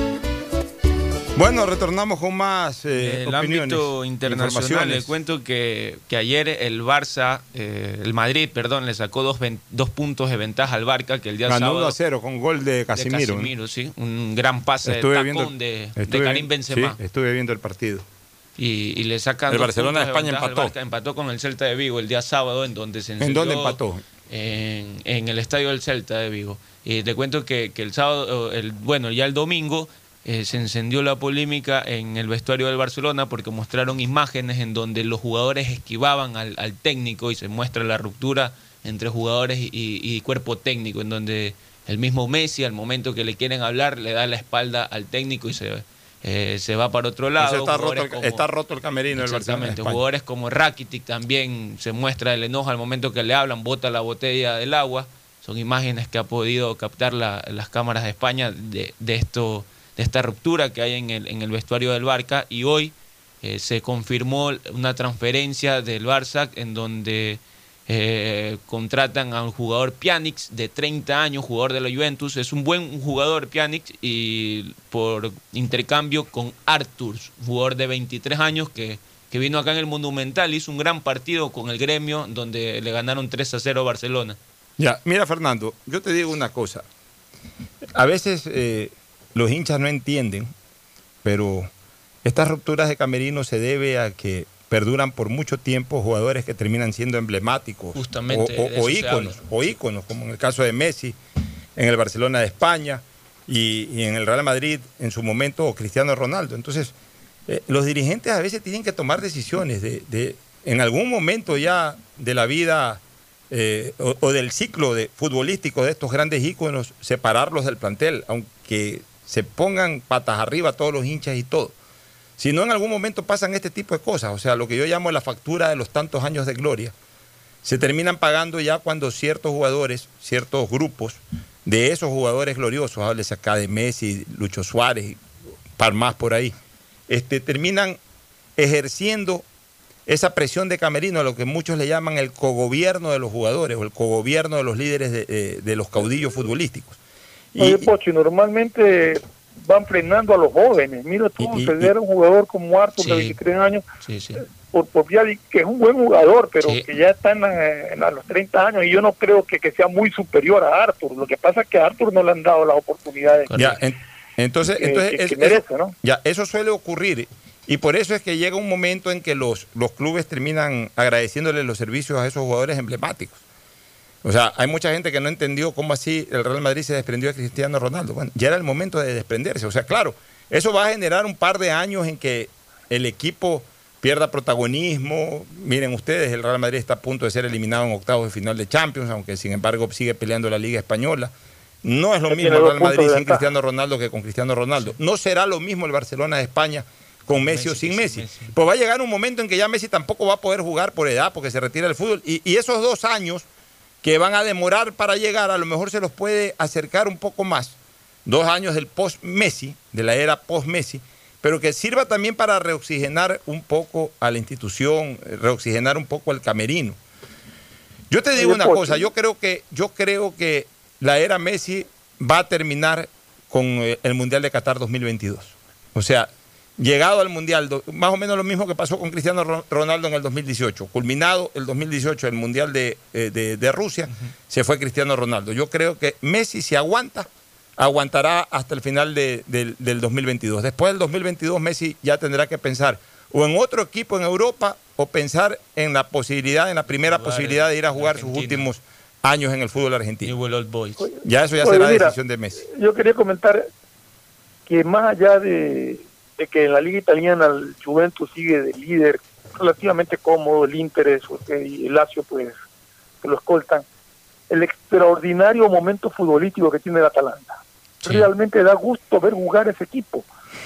Bueno, retornamos con más eh, el opiniones, ámbito internacional, le cuento que, que ayer el Barça, eh, el Madrid, perdón, le sacó dos, ven- dos puntos de ventaja al Barca, que el día Ganó sábado... 1 a 0 con gol de de Casimiro. ¿no? Casemiro, sí, un gran pase Estuve de tacón de, de estuve Karim Benzema. sí, estuve viendo el partido. Y, y le sacan El Barcelona de España empató. Barca. empató con el Celta de Vigo el día sábado en donde se ¿En dónde empató? en, en el estadio del Celta de Vigo y te cuento que, que el sábado el bueno ya el domingo eh, se encendió la polémica en el vestuario del Barcelona porque mostraron imágenes en donde los jugadores esquivaban al, al técnico y se muestra la ruptura entre jugadores y, y cuerpo técnico en donde el mismo Messi al momento que le quieren hablar le da la espalda al técnico y se eh, se va para otro lado. Está, roto el, como- está roto el camerino del Barcelona. Exactamente, jugadores como Rakitic también se muestra el enojo al momento que le hablan, bota la botella del agua. Son imágenes que ha podido captar la- las cámaras de España de, de esto, esta ruptura que hay en el, en el vestuario del Barca y hoy eh, se confirmó una transferencia del Barça en donde eh, contratan a un jugador Pjanic de 30 años, jugador de la Juventus. Es un buen jugador Pjanic y por intercambio con Artur, jugador de 23 años que, que vino acá en el Monumental, hizo un gran partido con el gremio donde le ganaron 3 a 0 a Barcelona. Ya, mira Fernando, yo te digo una cosa. A veces eh, los hinchas no entienden, pero estas rupturas de camerino se debe a que perduran por mucho tiempo jugadores que terminan siendo emblemáticos Justamente o, o- o íconos, o íconos, como en el caso de Messi, en el Barcelona de España y, y en el Real Madrid en su momento o Cristiano Ronaldo. Entonces, eh, los dirigentes a veces tienen que tomar decisiones de, de- en algún momento ya de la vida eh, o, o del ciclo de, futbolístico de estos grandes íconos, separarlos del plantel, aunque se pongan patas arriba todos los hinchas y todo. Si no, en algún momento pasan este tipo de cosas, o sea, lo que yo llamo la factura de los tantos años de gloria, se terminan pagando ya cuando ciertos jugadores, ciertos grupos de esos jugadores gloriosos, háblese acá de Messi, Lucho Suárez, par más por ahí, este, terminan ejerciendo esa presión de camerino, lo que muchos le llaman el cogobierno de los jugadores o el cogobierno de los líderes de, de- de los caudillos futbolísticos. Y- Oye, Pocho, normalmente van frenando a los jóvenes. Mira tú, perder a un jugador como Arthur de Sí. 23 años Sí, sí. por, por Viali, que es un buen jugador, pero Sí. que ya está en, la- en la- a los 30 años y yo no creo que, que sea muy superior a Arthur. Lo que pasa es que a Arthur no le han dado las oportunidades. Ya, en- entonces, que- entonces que- que es- merece, eso- ¿no? ya, eso suele ocurrir. Y por eso es que llega un momento en que los, los clubes terminan agradeciéndole los servicios a esos jugadores emblemáticos. O sea, hay mucha gente que no entendió cómo así el Real Madrid se desprendió de Cristiano Ronaldo. Bueno, ya era el momento de desprenderse. O sea, claro, eso va a generar un par de años en que el equipo pierda protagonismo. Miren ustedes, el Real Madrid está a punto de ser eliminado en octavos de final de Champions, aunque sin embargo sigue peleando la Liga Española. No es lo mismo el Real Madrid sin. Cristiano Ronaldo que con Cristiano Ronaldo. No será lo mismo el Barcelona de España con Messi, o sin Messi. Pues va a llegar un momento en que ya Messi tampoco va a poder jugar por edad porque se retira del fútbol. Y, y esos dos años que van a demorar para llegar, a lo mejor se los puede acercar un poco más. Dos años del post-Messi, de la era post-Messi, pero que sirva también para reoxigenar un poco a la institución, eh, reoxigenar un poco al camerino. Yo te digo una cosa, yo creo que yo creo que la era Messi va a terminar con eh, el Mundial de Qatar 2022. O sea, llegado al Mundial, más o menos lo mismo que pasó con Cristiano Ro- Ronaldo en el 2018. Culminado el 2018 el Mundial de, eh, de- de Rusia, se fue Cristiano Ronaldo. Yo creo que Messi, si aguanta, aguantará hasta el final de- del, del 2022. Después del 2022, Messi ya tendrá que pensar o en otro equipo en Europa o pensar en la posibilidad, en la primera Jugar posibilidad de ir a jugar sus últimos años en el fútbol argentino. Old Boys. Ya eso ya Oye, será mira, decisión de Messi. Yo quería comentar que más allá de, de que en la liga italiana el Juventus sigue de líder relativamente cómodo, el Inter y el Lazio pues que lo escoltan, el extraordinario momento futbolístico que tiene el Atalanta. Realmente da gusto ver jugar ese equipo.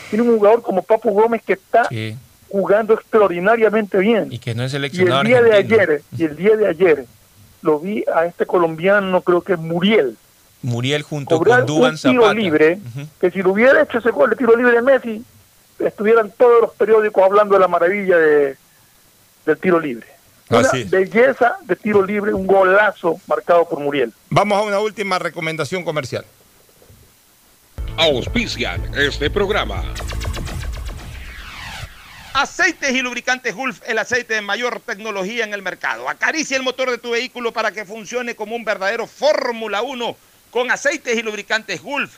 Tiene un jugador como Papu Gómez que está Sí. jugando extraordinariamente bien. Y que no es Y el seleccionado día de ayer, y el día de ayer, lo vi a este colombiano, creo que es Muriel, Muriel junto cobrar con Duban un tiro Zapata. libre, que si lo hubiera hecho ese gol de tiro libre de Messi, estuvieran todos los periódicos hablando de la maravilla de, del tiro libre. Una Así belleza de tiro libre, un golazo marcado por Muriel. Vamos a una última recomendación comercial. Auspician este programa. Aceites y lubricantes Gulf, el aceite de mayor tecnología en el mercado. Acaricia el motor de tu vehículo para que funcione como un verdadero Fórmula 1 con aceites y lubricantes Gulf.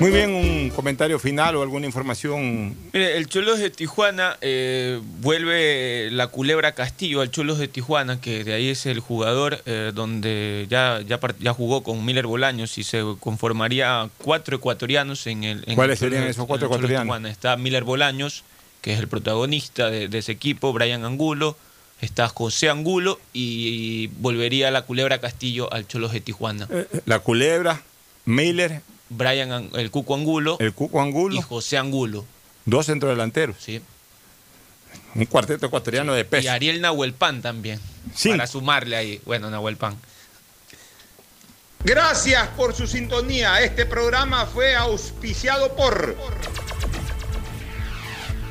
Muy bien, un comentario final o alguna información. Mire, el Cholos de Tijuana eh, vuelve la culebra Castillo al Cholos de Tijuana, que de ahí es el jugador eh, donde ya, ya, ya jugó con Miller Bolaños y se conformaría cuatro ecuatorianos en el. en ¿Cuáles el serían esos cuatro ecuatorianos? Tijuana. Está Miller Bolaños, que es el protagonista de, de ese equipo, Brian Angulo. Está José Angulo y volvería la culebra Castillo al Cholos de Tijuana. La culebra, Miller, Brian, An- el Cuco Angulo el Cuco Angulo, y José Angulo. dos centrodelanteros. Sí. Un cuarteto ecuatoriano de peso. Y Ariel Nahuelpan también. Cinco. Para sumarle ahí. Bueno, Nahuelpan. Gracias por su sintonía. Este programa fue auspiciado por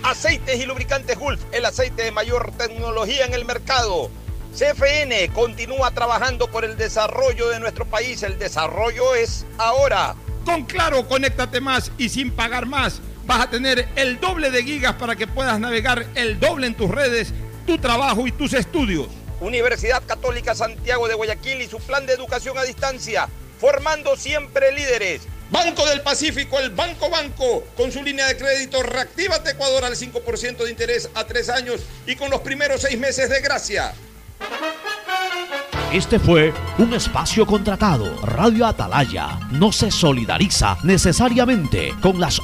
Aceites y Lubricantes Gulf, el aceite de mayor tecnología en el mercado. CFN continúa trabajando por el desarrollo de nuestro país. El desarrollo es ahora. Con Claro, conéctate más y sin pagar más. Vas a tener el doble de gigas para que puedas navegar el doble en tus redes, tu trabajo y tus estudios. Universidad Católica Santiago de Guayaquil y su plan de educación a distancia, formando siempre líderes. Banco del Pacífico, el Banco Banco, con su línea de crédito Reactívate Ecuador al 5% de interés a tres años y con los primeros seis meses de gracia. Este fue un espacio contratado. Radio Atalaya no se solidariza necesariamente con las